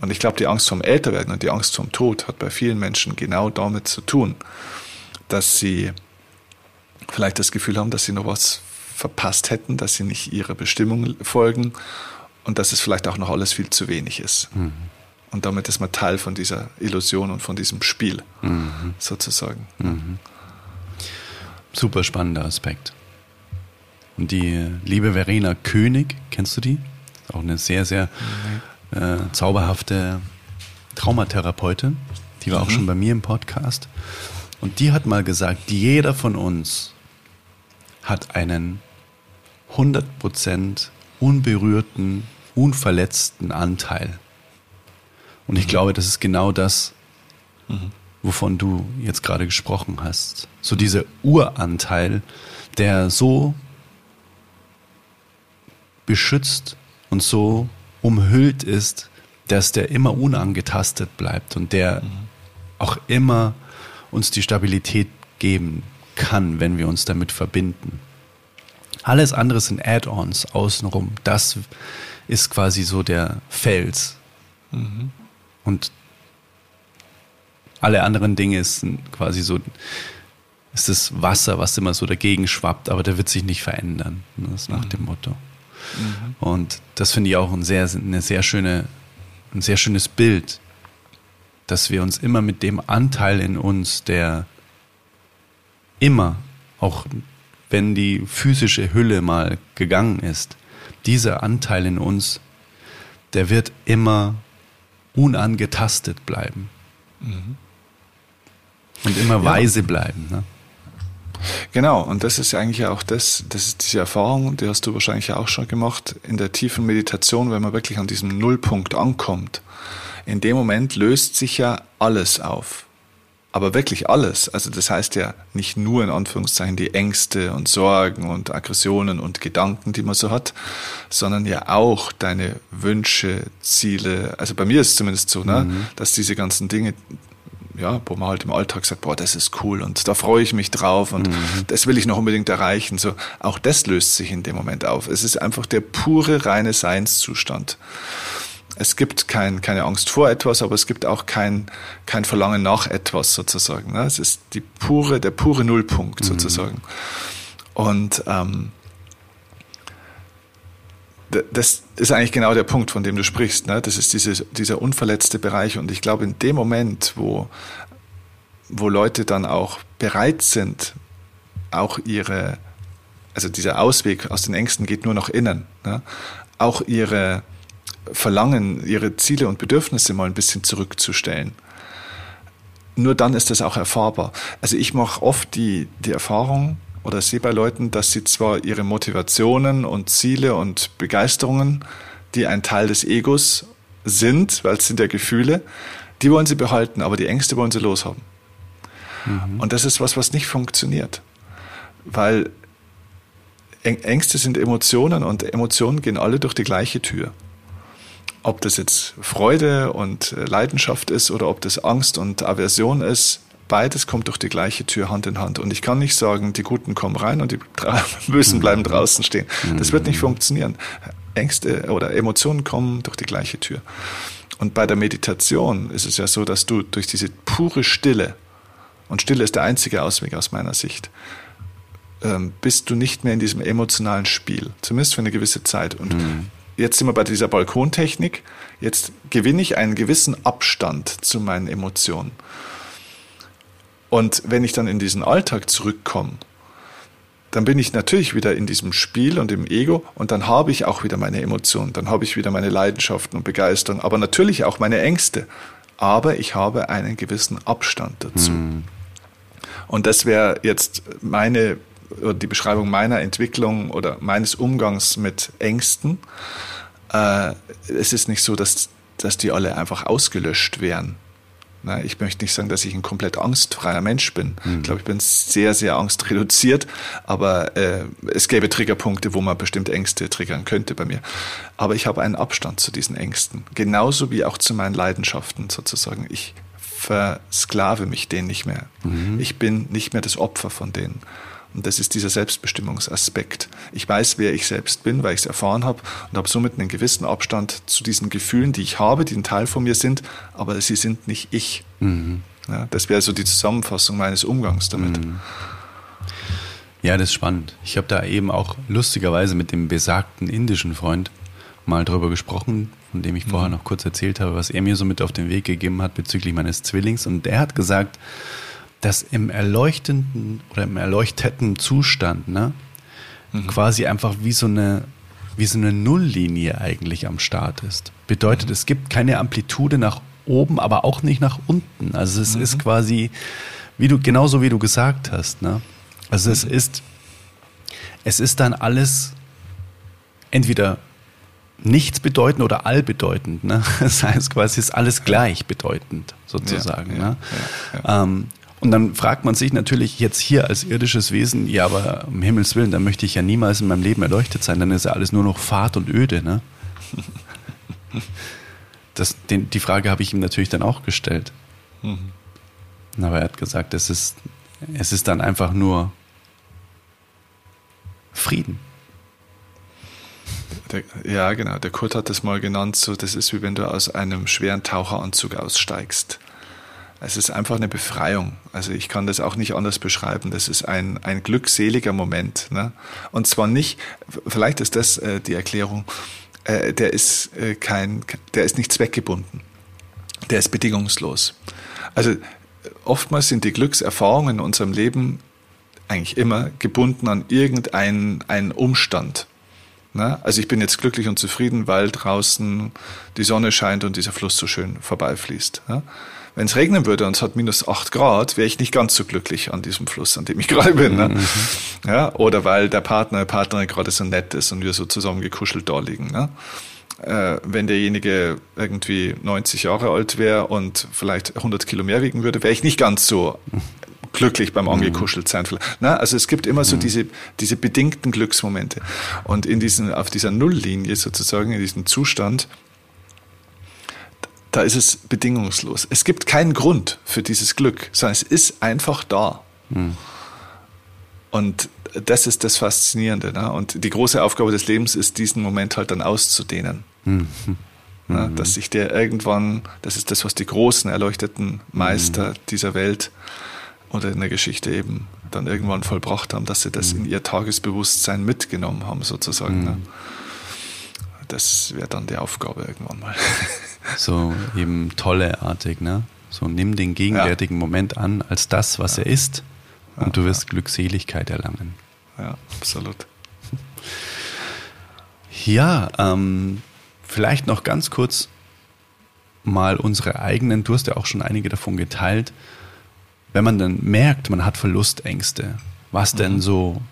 Und ich glaube, die Angst vom Älterwerden und die Angst vom Tod hat bei vielen Menschen genau damit zu tun, dass sie vielleicht das Gefühl haben, dass sie noch was verpasst hätten, dass sie nicht ihrer Bestimmung folgen und dass es vielleicht auch noch alles viel zu wenig ist. Mhm. Und damit ist man Teil von dieser Illusion und von diesem Spiel, mhm. sozusagen. Mhm. Super spannender Aspekt. Und die liebe Verena König, kennst du die? Auch eine sehr, sehr äh, zauberhafte Traumatherapeutin. Die war mhm. auch schon bei mir im Podcast. Und die hat mal gesagt, jeder von uns hat einen 100% unberührten, unverletzten Anteil. Und ich mhm. glaube, das ist genau das, mhm. wovon du jetzt gerade gesprochen hast. So dieser Uranteil, der so beschützt und so umhüllt ist, dass der immer unangetastet bleibt und der mhm. auch immer uns die Stabilität geben kann, wenn wir uns damit verbinden. Alles andere sind Add-ons außenrum. Das ist quasi so der Fels. Mhm. Und alle anderen Dinge sind quasi so, ist das Wasser, was immer so dagegen schwappt, aber der wird sich nicht verändern. Das ist nach mhm. dem Motto. Mhm. Und das finde ich auch ein sehr, eine sehr schöne, ein sehr schönes Bild, dass wir uns immer mit dem Anteil in uns, der immer auch wenn die physische Hülle mal gegangen ist, dieser Anteil in uns, der wird immer unangetastet bleiben. Mhm. Und immer ja. weise bleiben. Ne? Genau, und das ist ja eigentlich auch das, das ist diese Erfahrung, die hast du wahrscheinlich auch schon gemacht, in der tiefen Meditation, wenn man wirklich an diesem Nullpunkt ankommt. In dem Moment löst sich ja alles auf aber wirklich alles. Also das heißt ja nicht nur in Anführungszeichen die Ängste und Sorgen und Aggressionen und Gedanken, die man so hat, sondern ja auch deine Wünsche, Ziele. Also bei mir ist es zumindest so, ne, mhm. dass diese ganzen Dinge, ja, wo man halt im Alltag sagt, boah, das ist cool und da freue ich mich drauf und mhm. das will ich noch unbedingt erreichen. So, auch das löst sich in dem Moment auf. Es ist einfach der pure, reine Seinszustand es gibt kein, keine Angst vor etwas, aber es gibt auch kein, kein Verlangen nach etwas sozusagen. Ne? Es ist die pure, der pure Nullpunkt mhm. sozusagen. Und ähm, das ist eigentlich genau der Punkt, von dem du sprichst. Ne? Das ist diese, dieser unverletzte Bereich. Und ich glaube, in dem Moment, wo, wo Leute dann auch bereit sind, auch ihre, also dieser Ausweg aus den Ängsten geht nur nach innen, ne? auch ihre, verlangen, ihre Ziele und Bedürfnisse mal ein bisschen zurückzustellen. Nur dann ist das auch erfahrbar. Also ich mache oft die, die Erfahrung oder sehe bei Leuten, dass sie zwar ihre Motivationen und Ziele und Begeisterungen, die ein Teil des Egos sind, weil es sind ja Gefühle, die wollen sie behalten, aber die Ängste wollen sie loshaben. Mhm. Und das ist was, was nicht funktioniert. Weil Ängste sind Emotionen und Emotionen gehen alle durch die gleiche Tür ob das jetzt Freude und äh, Leidenschaft ist oder ob das Angst und Aversion ist, beides kommt durch die gleiche Tür Hand in Hand. Und ich kann nicht sagen, die Guten kommen rein und die Bösen bleiben mhm. draußen stehen. Das wird nicht mhm. funktionieren. Ängste oder Emotionen kommen durch die gleiche Tür. Und bei der Meditation ist es ja so, dass du durch diese pure Stille, und Stille ist der einzige Ausweg aus meiner Sicht, ähm, bist du nicht mehr in diesem emotionalen Spiel, zumindest für eine gewisse Zeit. Und mhm jetzt sind wir bei dieser Balkontechnik, jetzt gewinne ich einen gewissen Abstand zu meinen Emotionen. Und wenn ich dann in diesen Alltag zurückkomme, dann bin ich natürlich wieder in diesem Spiel und im Ego und dann habe ich auch wieder meine Emotionen, dann habe ich wieder meine Leidenschaften und Begeisterung, aber natürlich auch meine Ängste. Aber ich habe einen gewissen Abstand dazu. Mhm. Und das wäre jetzt meine die Beschreibung meiner Entwicklung oder meines Umgangs mit Ängsten. Äh, es ist nicht so, dass, dass die alle einfach ausgelöscht wären. Na, ich möchte nicht sagen, dass ich ein komplett angstfreier Mensch bin. Mhm. Ich glaube, ich bin sehr, sehr angstreduziert, aber äh, es gäbe Triggerpunkte, wo man bestimmt Ängste triggern könnte bei mir. Aber ich habe einen Abstand zu diesen Ängsten, genauso wie auch zu meinen Leidenschaften sozusagen. Ich versklave mich denen nicht mehr. Mhm. Ich bin nicht mehr das Opfer von denen. Und das ist dieser Selbstbestimmungsaspekt. Ich weiß, wer ich selbst bin, weil ich es erfahren habe und habe somit einen gewissen Abstand zu diesen Gefühlen, die ich habe, die ein Teil von mir sind, aber sie sind nicht ich. Mhm. Ja, das wäre so die Zusammenfassung meines Umgangs damit. Mhm. Ja, das ist spannend. Ich habe da eben auch lustigerweise mit dem besagten indischen Freund mal drüber gesprochen, von dem ich vorher mhm. noch kurz erzählt habe, was er mir so mit auf den Weg gegeben hat bezüglich meines Zwillings. Und der hat gesagt, dass im erleuchtenden oder im erleuchteten Zustand, ne, mhm. quasi einfach wie so eine wie so eine Nulllinie eigentlich am Start ist. Bedeutet, mhm. es gibt keine Amplitude nach oben, aber auch nicht nach unten. Also es mhm. ist quasi, wie du, genauso wie du gesagt hast, ne? Also es mhm. ist, es ist dann alles entweder nichts bedeutend oder allbedeutend. Ne? Das heißt quasi, es ist alles gleichbedeutend sozusagen. Ja, ne? Ja, ja, ähm, und dann fragt man sich natürlich jetzt hier als irdisches Wesen, ja, aber um Himmels Willen, dann möchte ich ja niemals in meinem Leben erleuchtet sein, dann ist ja alles nur noch Fahrt und Öde, ne? Das, den, die Frage habe ich ihm natürlich dann auch gestellt. Mhm. Aber er hat gesagt, es ist, es ist dann einfach nur Frieden. Der, ja, genau. Der Kurt hat das mal genannt, so, das ist wie wenn du aus einem schweren Taucheranzug aussteigst. Es ist einfach eine Befreiung. Also ich kann das auch nicht anders beschreiben. Das ist ein, ein glückseliger Moment. Ne? Und zwar nicht, vielleicht ist das äh, die Erklärung, äh, der ist äh, kein, der ist nicht zweckgebunden. Der ist bedingungslos. Also oftmals sind die Glückserfahrungen in unserem Leben eigentlich immer gebunden an irgendeinen einen Umstand. Ne? Also ich bin jetzt glücklich und zufrieden, weil draußen die Sonne scheint und dieser Fluss so schön vorbeifließt. Ja? Wenn es regnen würde und es hat minus acht Grad, wäre ich nicht ganz so glücklich an diesem Fluss, an dem ich gerade bin. Ne? Mhm. Ja? Oder weil der Partner, Partnerin gerade so nett ist und wir so zusammen gekuschelt da liegen. Ne? Äh, wenn derjenige irgendwie 90 Jahre alt wäre und vielleicht 100 Kilo mehr wiegen würde, wäre ich nicht ganz so glücklich beim angekuschelt sein. Na, also es gibt immer so mhm. diese, diese bedingten Glücksmomente. Und in diesen, auf dieser Nulllinie sozusagen, in diesem Zustand, da ist es bedingungslos. Es gibt keinen Grund für dieses Glück, sondern es ist einfach da. Mhm. Und das ist das Faszinierende. Ne? Und die große Aufgabe des Lebens ist, diesen Moment halt dann auszudehnen. Mhm. Ne? Dass sich der irgendwann, das ist das, was die großen erleuchteten Meister mhm. dieser Welt oder in der Geschichte eben dann irgendwann vollbracht haben, dass sie das mhm. in ihr Tagesbewusstsein mitgenommen haben, sozusagen. Ne? Das wäre dann die Aufgabe irgendwann mal. So eben tolleartig, ne? So nimm den gegenwärtigen ja. Moment an als das, was ja. er ist, und ja, du wirst Glückseligkeit erlangen. Ja, absolut. Ja, ähm, vielleicht noch ganz kurz mal unsere eigenen, du hast ja auch schon einige davon geteilt, wenn man dann merkt, man hat Verlustängste, was mhm. denn so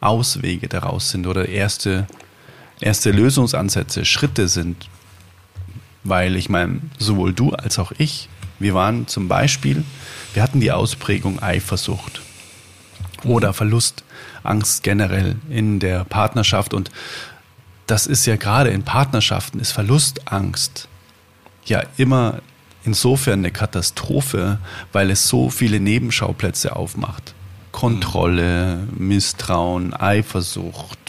Auswege daraus sind oder erste, erste Lösungsansätze, Schritte sind. Weil ich meine, sowohl du als auch ich, wir waren zum Beispiel, wir hatten die Ausprägung Eifersucht oder Verlustangst generell in der Partnerschaft und das ist ja gerade in Partnerschaften, ist Verlustangst ja immer insofern eine Katastrophe, weil es so viele Nebenschauplätze aufmacht. Kontrolle, Misstrauen, Eifersucht.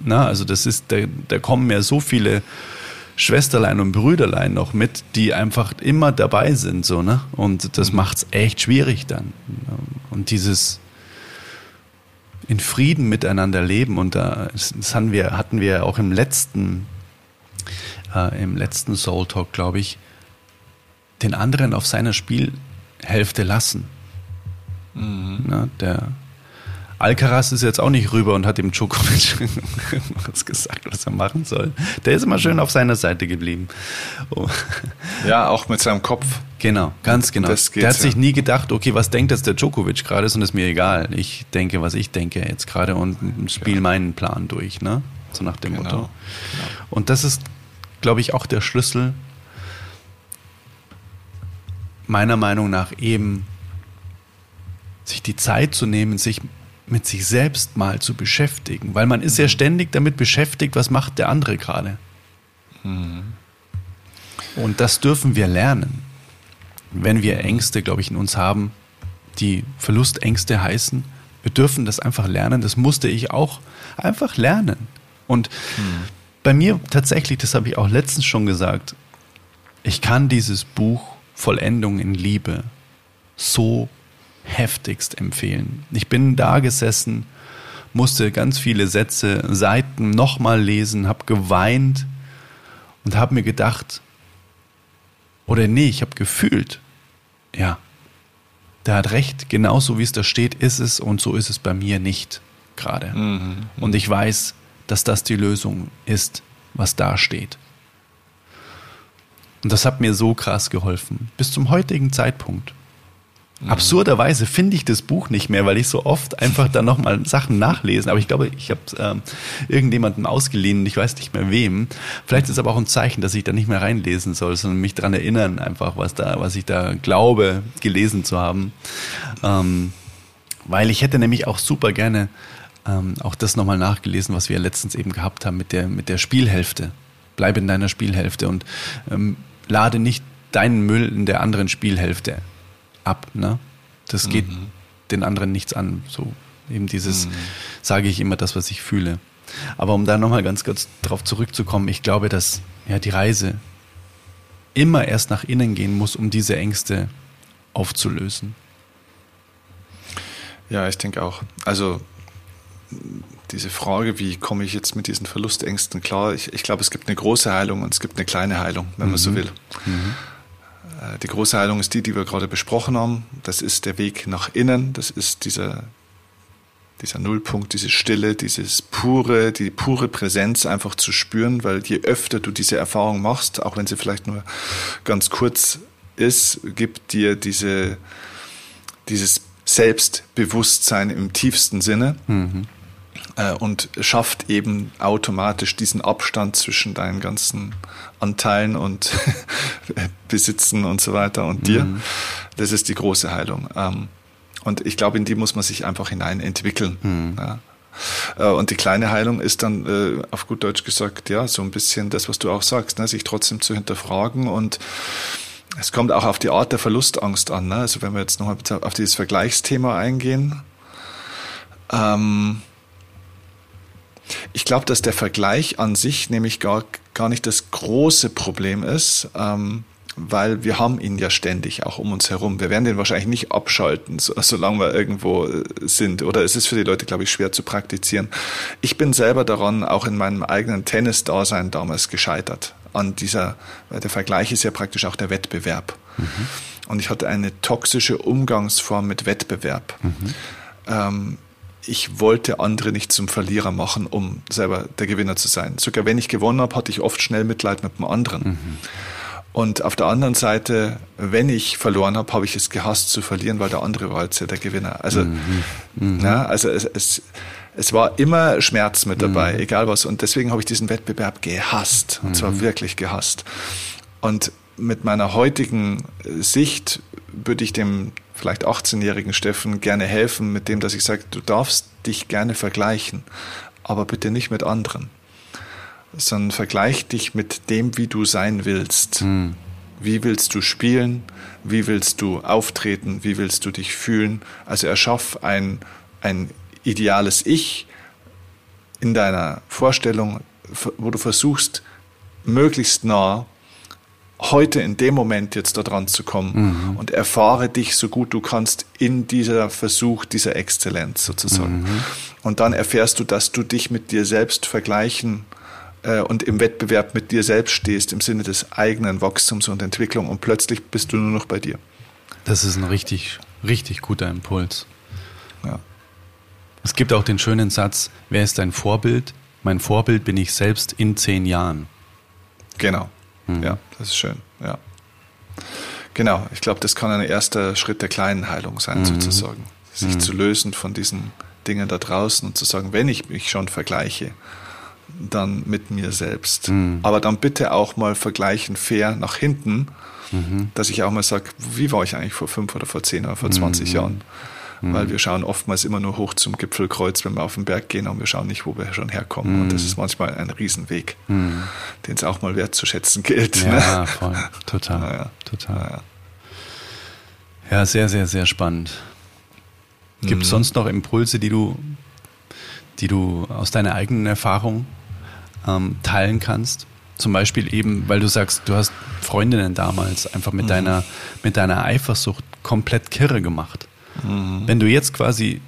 Na, also das ist, da, da kommen ja so viele Schwesterlein und Brüderlein noch mit, die einfach immer dabei sind, so, ne? Und das mhm. macht's echt schwierig dann. Und dieses in Frieden miteinander leben, und da, das hatten wir, hatten wir auch im letzten, äh, im letzten Soul Talk, glaube ich, den anderen auf seiner Spielhälfte lassen. Mhm. Na, der Alcaraz ist jetzt auch nicht rüber und hat dem Djokovic was gesagt, was er machen soll. Der ist immer schön auf seiner Seite geblieben. Oh. Ja, auch mit seinem Kopf. Genau, ganz genau. der hat sich nie gedacht, okay, was denkt jetzt der Djokovic gerade, und ist mir egal. Ich denke, was ich denke jetzt gerade und spiele ja. meinen Plan durch, ne? So nach dem genau. Motto. Genau. Und das ist, glaube ich, auch der Schlüssel meiner Meinung nach eben sich die Zeit zu nehmen, sich mit sich selbst mal zu beschäftigen, weil man ist ja mhm. ständig damit beschäftigt, was macht der andere gerade. Mhm. Und das dürfen wir lernen, wenn wir Ängste, glaube ich, in uns haben, die Verlustängste heißen. Wir dürfen das einfach lernen. Das musste ich auch einfach lernen. Und mhm. bei mir tatsächlich, das habe ich auch letztens schon gesagt, ich kann dieses Buch Vollendung in Liebe so heftigst empfehlen. Ich bin da gesessen, musste ganz viele Sätze, Seiten nochmal lesen, habe geweint und habe mir gedacht, oder nee, ich habe gefühlt, ja, der hat recht, genauso wie es da steht, ist es und so ist es bei mir nicht gerade. Mhm. Und ich weiß, dass das die Lösung ist, was da steht. Und das hat mir so krass geholfen. Bis zum heutigen Zeitpunkt. Mhm. Absurderweise finde ich das Buch nicht mehr, weil ich so oft einfach dann nochmal Sachen nachlesen. Aber ich glaube, ich habe ähm, irgendjemandem ausgeliehen, ich weiß nicht mehr wem. Vielleicht ist es aber auch ein Zeichen, dass ich da nicht mehr reinlesen soll, sondern mich daran erinnern, einfach, was da, was ich da glaube, gelesen zu haben. Ähm, weil ich hätte nämlich auch super gerne ähm, auch das nochmal nachgelesen, was wir letztens eben gehabt haben mit der, mit der Spielhälfte. Bleib in deiner Spielhälfte und ähm, lade nicht deinen Müll in der anderen Spielhälfte ab. Ne? Das geht mhm. den anderen nichts an. So eben dieses, mhm. sage ich immer das, was ich fühle. Aber um da nochmal ganz kurz drauf zurückzukommen, ich glaube, dass ja die Reise immer erst nach innen gehen muss, um diese Ängste aufzulösen. Ja, ich denke auch. Also diese Frage, wie komme ich jetzt mit diesen Verlustängsten klar? Ich, ich glaube, es gibt eine große Heilung und es gibt eine kleine Heilung, wenn mhm. man so mhm. will. Mhm. Äh, die große Heilung ist die, die wir gerade besprochen haben. Das ist der Weg nach innen. Das ist dieser, dieser Nullpunkt, diese Stille, dieses pure, die pure Präsenz einfach zu spüren, weil je öfter du diese Erfahrung machst, auch wenn sie vielleicht nur ganz kurz ist, gibt dir diese, dieses Selbstbewusstsein im tiefsten Sinne. Mhm äh, und schafft eben automatisch diesen Abstand zwischen deinen ganzen Anteilen und Besitzen und so weiter und dir. Mhm. Das ist die große Heilung. Ähm, und ich glaube, in die muss man sich einfach hinein entwickeln. Mhm. Ja. Äh, und die kleine Heilung ist dann äh, auf gut Deutsch gesagt, ja, so ein bisschen das, was du auch sagst, ne, sich trotzdem zu hinterfragen und es kommt auch auf die Art der Verlustangst an. Ne? Also wenn wir jetzt nochmal auf dieses Vergleichsthema eingehen, ähm, ich glaube, dass der Vergleich an sich nämlich gar, gar nicht das große Problem ist, ähm, weil wir haben ihn ja ständig auch um uns herum. Wir werden den wahrscheinlich nicht abschalten, so, solange wir irgendwo äh, sind. Oder es ist für die Leute, glaube ich, schwer zu praktizieren. Ich bin selber daran, auch in meinem eigenen Tennis-Dasein damals gescheitert. An dieser, der Vergleich ist ja praktisch auch der Wettbewerb. Mhm. Und ich hatte eine toxische Umgangsform mit Wettbewerb. Mhm. Ähm, ich wollte andere nicht zum Verlierer machen, um selber der Gewinner zu sein. Sogar wenn ich gewonnen habe, hatte ich oft schnell Mitleid mit dem anderen. Mhm. Und auf der anderen Seite, wenn ich verloren habe, habe ich es gehasst zu verlieren, weil der andere war jetzt ja der Gewinner. Also, mhm. Mhm. Ja, also es, es, es war immer Schmerz mit dabei, mhm. egal was. Und deswegen habe ich diesen Wettbewerb gehasst. Und zwar mhm. wirklich gehasst. Und mit meiner heutigen Sicht würde ich dem vielleicht 18-jährigen Steffen gerne helfen, mit dem, dass ich sage, du darfst dich gerne vergleichen, aber bitte nicht mit anderen, sondern vergleich dich mit dem, wie du sein willst. Mhm. Wie willst du spielen? Wie willst du auftreten? Wie willst du dich fühlen? Also erschaff ein, ein ideales Ich in deiner Vorstellung, wo du versuchst, möglichst nah heute in dem Moment jetzt da dran zu kommen mhm. und erfahre dich so gut du kannst in dieser Versuch dieser Exzellenz sozusagen. Mhm. Und dann erfährst du, dass du dich mit dir selbst vergleichen äh, und im Wettbewerb mit dir selbst stehst im Sinne des eigenen Wachstums und Entwicklung und plötzlich bist du nur noch bei dir. Das ist ein richtig, richtig guter Impuls. Ja. Es gibt auch den schönen Satz, wer ist dein Vorbild? Mein Vorbild bin ich selbst in zehn Jahren. Genau. Mhm. Ja, das ist schön. Ja. Genau, ich glaube, das kann ein erster Schritt der kleinen Heilung sein, mhm. sozusagen. Sich mhm. zu lösen von diesen Dingen da draußen und zu sagen, wenn ich mich schon vergleiche, dann mit mir selbst. Mhm. Aber dann bitte auch mal vergleichen fair nach hinten, mhm. dass ich auch mal sage, wie war ich eigentlich vor fünf oder vor zehn oder vor 20 mhm. Jahren? Mhm. weil wir schauen oftmals immer nur hoch zum Gipfelkreuz, wenn wir auf den Berg gehen und wir schauen nicht, wo wir schon herkommen. Mhm. Und das ist manchmal ein Riesenweg, mhm. den es auch mal wertzuschätzen gilt. Ja, ne? voll. Total. Naja. Total. Naja. Ja, sehr, sehr, sehr spannend. Gibt es mhm. sonst noch Impulse, die du, die du aus deiner eigenen Erfahrung ähm, teilen kannst? Zum Beispiel eben, weil du sagst, du hast Freundinnen damals einfach mit mhm. deiner, mit deiner Eifersucht komplett kirre gemacht. Mhm. Wenn du jetzt quasi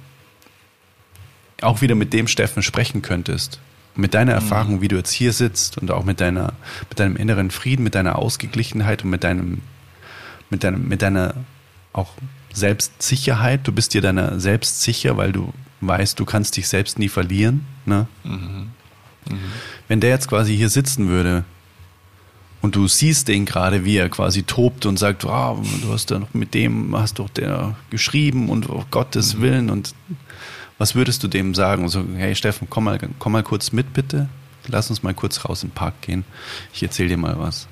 auch wieder mit dem Steffen sprechen könntest, mit deiner mhm. Erfahrung, wie du jetzt hier sitzt und auch mit deiner, mit deinem inneren Frieden, mit deiner Ausgeglichenheit und mit deinem, mit deinem, mit deiner auch Selbstsicherheit. Du bist dir deiner selbst sicher, weil du weißt, du kannst dich selbst nie verlieren. Ne? Mhm. Mhm. Wenn der jetzt quasi hier sitzen würde und du siehst den gerade, wie er quasi tobt und sagt, oh, du hast da noch mit dem, hast doch der geschrieben und oh Gottes mhm. Willen und was würdest du dem sagen? So, hey Steffen, komm mal, komm mal kurz mit bitte. Lass uns mal kurz raus in den Park gehen. Ich erzähle dir mal was.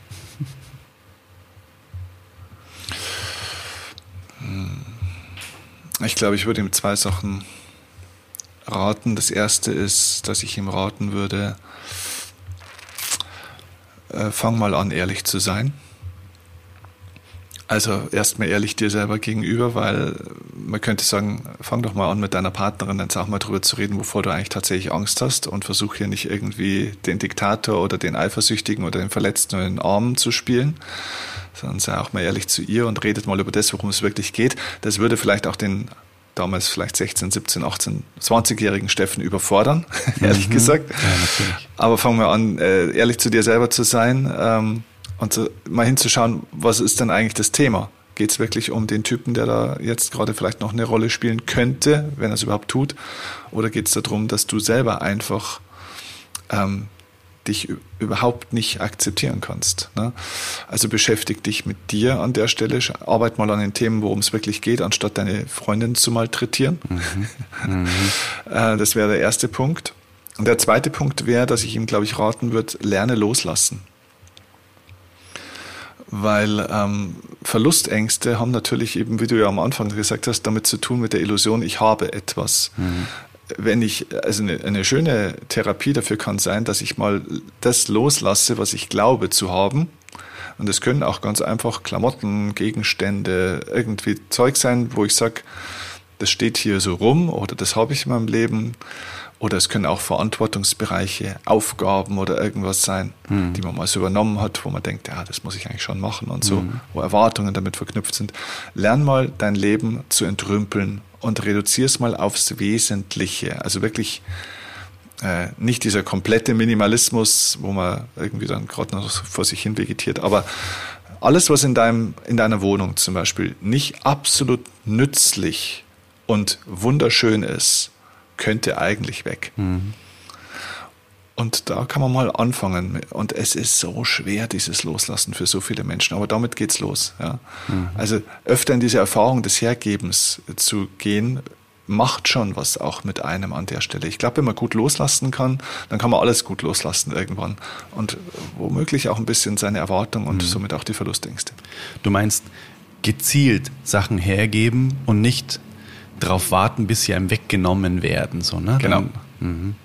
Ich glaube, ich würde ihm zwei Sachen raten. Das erste ist, dass ich ihm raten würde, äh, fang mal an, ehrlich zu sein. Also erstmal ehrlich dir selber gegenüber, weil man könnte sagen, fang doch mal an mit deiner Partnerin, dann sag mal drüber zu reden, wovor du eigentlich tatsächlich Angst hast und versuch hier nicht irgendwie den Diktator oder den Eifersüchtigen oder den Verletzten in den Armen zu spielen, sondern sei auch mal ehrlich zu ihr und redet mal über das, worum es wirklich geht. Das würde vielleicht auch den damals vielleicht 16, 17, 18, 20-jährigen Steffen überfordern, ehrlich mhm. gesagt. Ja, Aber fangen wir an, äh, ehrlich zu dir selber zu sein. Ähm, und mal hinzuschauen, was ist denn eigentlich das Thema? Geht es wirklich um den Typen, der da jetzt gerade vielleicht noch eine Rolle spielen könnte, wenn er es überhaupt tut? Oder geht es darum, dass du selber einfach ähm, dich überhaupt nicht akzeptieren kannst? Ne? Also beschäftig dich mit dir an der Stelle, arbeit mal an den Themen, worum es wirklich geht, anstatt deine Freundin zu malträtieren. Mhm. Mhm. Äh, das wäre der erste Punkt. Und der zweite Punkt wäre, dass ich ihm, glaube ich, raten würde, lerne loslassen weil ähm, Verlustängste haben natürlich eben, wie du ja am Anfang gesagt hast, damit zu tun mit der Illusion, ich habe etwas. Mhm. Wenn ich, also eine, eine schöne Therapie dafür kann sein, dass ich mal das loslasse, was ich glaube zu haben. Und es können auch ganz einfach Klamotten, Gegenstände, irgendwie Zeug sein, wo ich sage, das steht hier so rum oder das habe ich in meinem Leben oder es können auch Verantwortungsbereiche, Aufgaben oder irgendwas sein, mhm. die man mal so übernommen hat, wo man denkt, ja, das muss ich eigentlich schon machen und so, mhm. wo Erwartungen damit verknüpft sind. Lern mal dein Leben zu entrümpeln und reduzier es mal aufs Wesentliche. Also wirklich äh, nicht dieser komplette Minimalismus, wo man irgendwie dann gerade noch vor sich hin vegetiert, aber alles, was in, deinem, in deiner Wohnung zum Beispiel nicht absolut nützlich und wunderschön ist, könnte eigentlich weg. Mhm. Und da kann man mal anfangen. Und es ist so schwer, dieses Loslassen für so viele Menschen. Aber damit geht's los. Ja. Mhm. Also öfter in diese Erfahrung des Hergebens zu gehen, macht schon was auch mit einem an der Stelle. Ich glaube, wenn man gut loslassen kann, dann kann man alles gut loslassen irgendwann. Und womöglich auch ein bisschen seine Erwartung und mhm. somit auch die Verlustängste. Du meinst gezielt Sachen hergeben und nicht drauf warten, bis sie einem weggenommen werden. So, ne? Genau. Dann, mhm.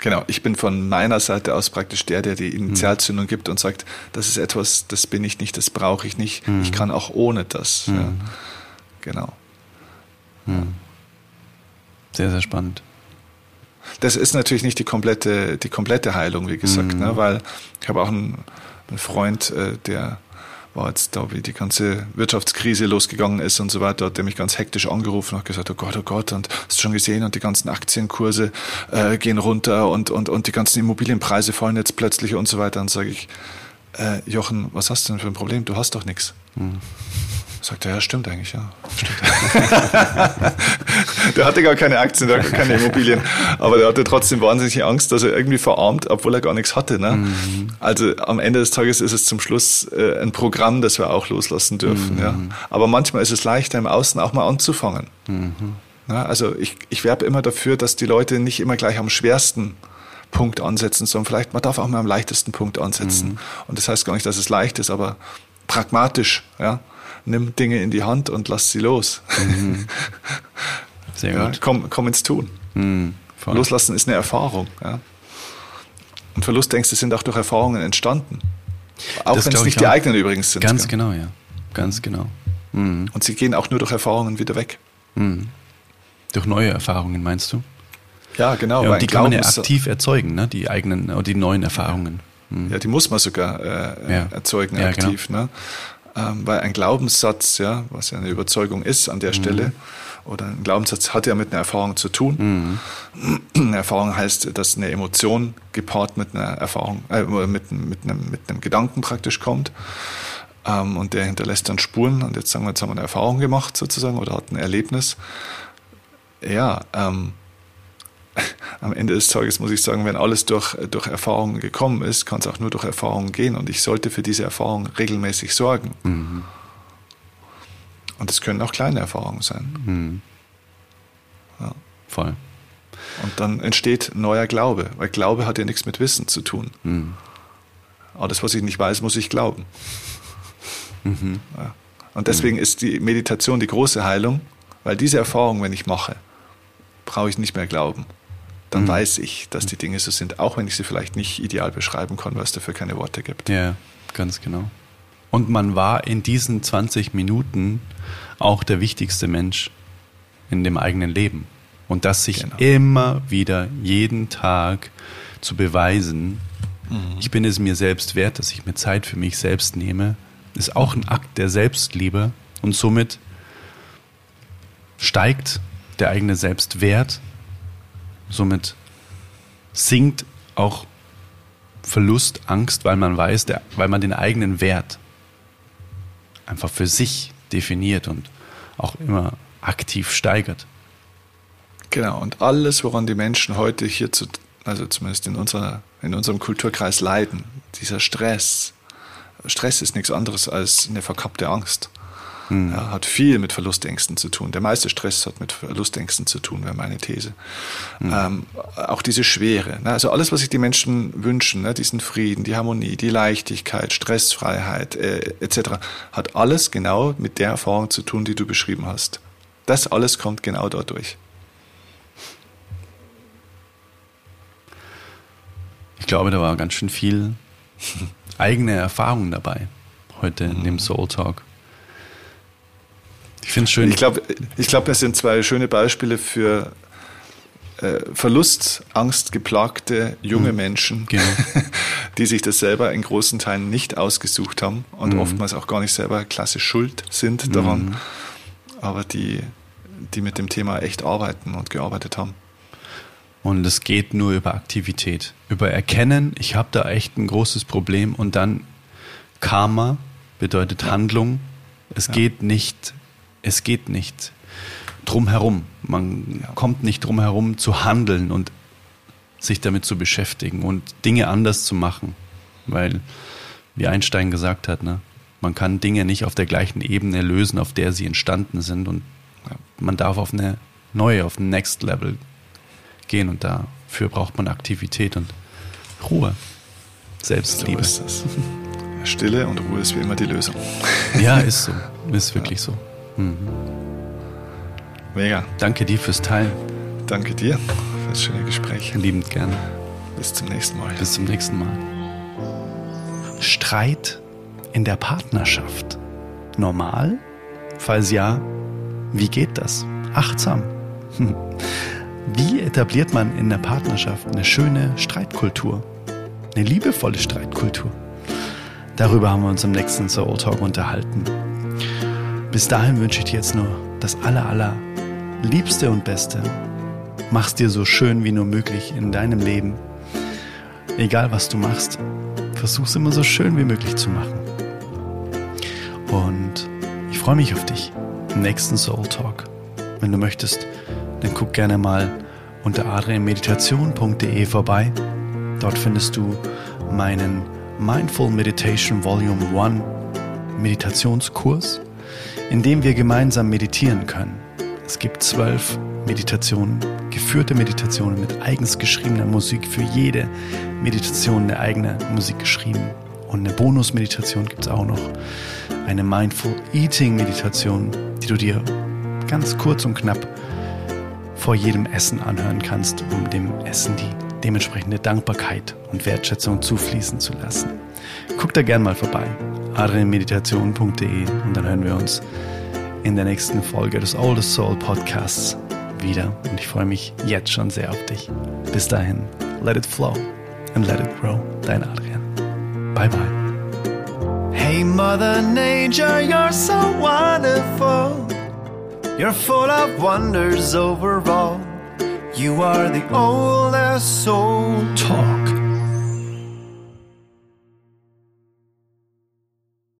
Genau, ich bin von meiner Seite aus praktisch der, der die Initialzündung gibt und sagt, das ist etwas, das bin ich nicht, das brauche ich nicht, mhm. ich kann auch ohne das. Mhm. Ja. Genau. Mhm. Sehr, sehr spannend. Das ist natürlich nicht die komplette, die komplette Heilung, wie gesagt, ne? Mhm. weil ich habe auch einen, einen Freund, äh, der war jetzt da, wie die ganze Wirtschaftskrise losgegangen ist und so weiter, hat er mich ganz hektisch angerufen und hat gesagt, oh Gott, oh Gott, und hast du schon gesehen, und die ganzen Aktienkurse äh, gehen runter und, und, und die ganzen Immobilienpreise fallen jetzt plötzlich und so weiter. Und sage ich, äh, Jochen, was hast du denn für ein Problem? Du hast doch nichts. Mhm. Sagt er, ja, stimmt eigentlich, ja. Stimmt. der hatte gar keine Aktien, der hatte keine Immobilien, aber der hatte trotzdem wahnsinnige Angst, dass er irgendwie verarmt, obwohl er gar nichts hatte. Ne? Mhm. Also am Ende des Tages ist es zum Schluss äh, ein Programm, das wir auch loslassen dürfen. Mhm. Ja? Aber manchmal ist es leichter, im Außen auch mal anzufangen. Mhm. Ja, also ich, ich werbe immer dafür, dass die Leute nicht immer gleich am schwersten Punkt ansetzen, sondern vielleicht man darf auch mal am leichtesten Punkt ansetzen. Mhm. Und das heißt gar nicht, dass es leicht ist, aber pragmatisch, ja nimm Dinge in die Hand und lass sie los. Mhm. Sehr ja, gut. Komm, komm ins Tun. Mhm, Loslassen ist eine Erfahrung. Ja. Und Verlustängste sind auch durch Erfahrungen entstanden. Auch wenn es nicht die eigenen übrigens sind. Ganz genau, ja. Ganz genau. Mhm. Und sie gehen auch nur durch Erfahrungen wieder weg. Mhm. Durch neue Erfahrungen, meinst du? Ja, genau. Ja, und die kann man ja aktiv erzeugen, ne? die eigenen oder die neuen Erfahrungen. Mhm. Ja, die muss man sogar äh, ja. erzeugen, aktiv. Genau. Ne? Ähm, weil ein Glaubenssatz, ja, was ja eine Überzeugung ist an der mhm. Stelle, oder ein Glaubenssatz hat ja mit einer Erfahrung zu tun. Mhm. Eine Erfahrung heißt, dass eine Emotion gepaart mit einer Erfahrung, äh, mit, mit, einem, mit einem Gedanken praktisch kommt. Ähm, und der hinterlässt dann Spuren. Und jetzt sagen wir, jetzt haben wir eine Erfahrung gemacht sozusagen oder hat ein Erlebnis. Ja, ähm, am Ende des Tages muss ich sagen, wenn alles durch, durch Erfahrungen gekommen ist, kann es auch nur durch Erfahrungen gehen. Und ich sollte für diese Erfahrung regelmäßig sorgen. Mhm. Und es können auch kleine Erfahrungen sein. Mhm. Ja. Voll. Und dann entsteht neuer Glaube, weil Glaube hat ja nichts mit Wissen zu tun. Mhm. Alles, was ich nicht weiß, muss ich glauben. Mhm. Ja. Und deswegen mhm. ist die Meditation die große Heilung, weil diese Erfahrung, wenn ich mache, brauche ich nicht mehr glauben dann mhm. weiß ich, dass die Dinge so sind, auch wenn ich sie vielleicht nicht ideal beschreiben kann, weil es dafür keine Worte gibt. Ja, ganz genau. Und man war in diesen 20 Minuten auch der wichtigste Mensch in dem eigenen Leben. Und das sich genau. immer wieder, jeden Tag zu beweisen, mhm. ich bin es mir selbst wert, dass ich mir Zeit für mich selbst nehme, ist auch ein Akt der Selbstliebe und somit steigt der eigene Selbstwert Somit sinkt auch Verlustangst, weil man weiß, der, weil man den eigenen Wert einfach für sich definiert und auch immer aktiv steigert. Genau, und alles, woran die Menschen heute hier zu, also zumindest in, unserer, in unserem Kulturkreis leiden, dieser Stress. Stress ist nichts anderes als eine verkappte Angst. Hm. Ja, hat viel mit Verlustängsten zu tun. Der meiste Stress hat mit Verlustängsten zu tun, wäre meine These. Hm. Ähm, auch diese Schwere. Ne? Also alles, was sich die Menschen wünschen, ne? diesen Frieden, die Harmonie, die Leichtigkeit, Stressfreiheit äh, etc., hat alles genau mit der Erfahrung zu tun, die du beschrieben hast. Das alles kommt genau dadurch. Ich glaube, da war ganz schön viel eigene Erfahrung dabei heute in dem Soul Talk. Ich finde es schön. Ich glaube, ich glaub, es sind zwei schöne Beispiele für äh, Verlustangst geplagte junge mhm. Menschen, genau. die sich das selber in großen Teilen nicht ausgesucht haben und mhm. oftmals auch gar nicht selber klassisch schuld sind daran, mhm. aber die, die mit dem Thema echt arbeiten und gearbeitet haben. Und es geht nur über Aktivität, über Erkennen, ich habe da echt ein großes Problem und dann Karma bedeutet Handlung. Es ja. geht nicht, es geht nicht drum herum. Man ja. kommt nicht drum herum zu handeln und sich damit zu beschäftigen und Dinge anders zu machen. Weil, wie Einstein gesagt hat, ne, man kann Dinge nicht auf der gleichen Ebene lösen, auf der sie entstanden sind und man darf auf eine neue, auf ein Next Level gehen und dafür braucht man Aktivität und Ruhe. Selbstliebe. So ist das. Stille und Ruhe ist wie immer die Lösung. Ja, ist so. Ist wirklich ja. so. Mhm. Mega. Danke dir fürs Teilen. Danke dir für das schöne Gespräch. Liebend gerne. Bis zum nächsten Mal. Bis zum nächsten Mal. Streit in der Partnerschaft. Normal? Falls ja, wie geht das? Achtsam. Wie etabliert man in der Partnerschaft eine schöne Streitkultur? Eine liebevolle Streitkultur? Darüber haben wir uns im nächsten Soul Talk unterhalten. Bis dahin wünsche ich dir jetzt nur das aller, aller Liebste und Beste. Mach's dir so schön wie nur möglich in deinem Leben. Egal was du machst, versuch's immer so schön wie möglich zu machen. Und ich freue mich auf dich im nächsten Soul Talk. Wenn du möchtest, dann guck gerne mal unter adrianmeditation.de vorbei. Dort findest du meinen Mindful Meditation Volume 1 Meditationskurs, in dem wir gemeinsam meditieren können. Es gibt zwölf Meditationen, geführte Meditationen mit eigens geschriebener Musik, für jede Meditation eine eigene Musik geschrieben. Und eine Bonus-Meditation gibt es auch noch. Eine Mindful Eating Meditation, die du dir ganz kurz und knapp vor jedem Essen anhören kannst, um dem Essen die dementsprechende Dankbarkeit und Wertschätzung zufließen zu lassen. Guck da gern mal vorbei, adrianmeditation.de und dann hören wir uns in der nächsten Folge des Oldest Soul Podcasts wieder und ich freue mich jetzt schon sehr auf dich. Bis dahin, let it flow and let it grow. Dein Adrian. Bye bye. Hey Mother Nature, you're so wonderful. You're full of wonders overall. You are the oldest soul. Talk.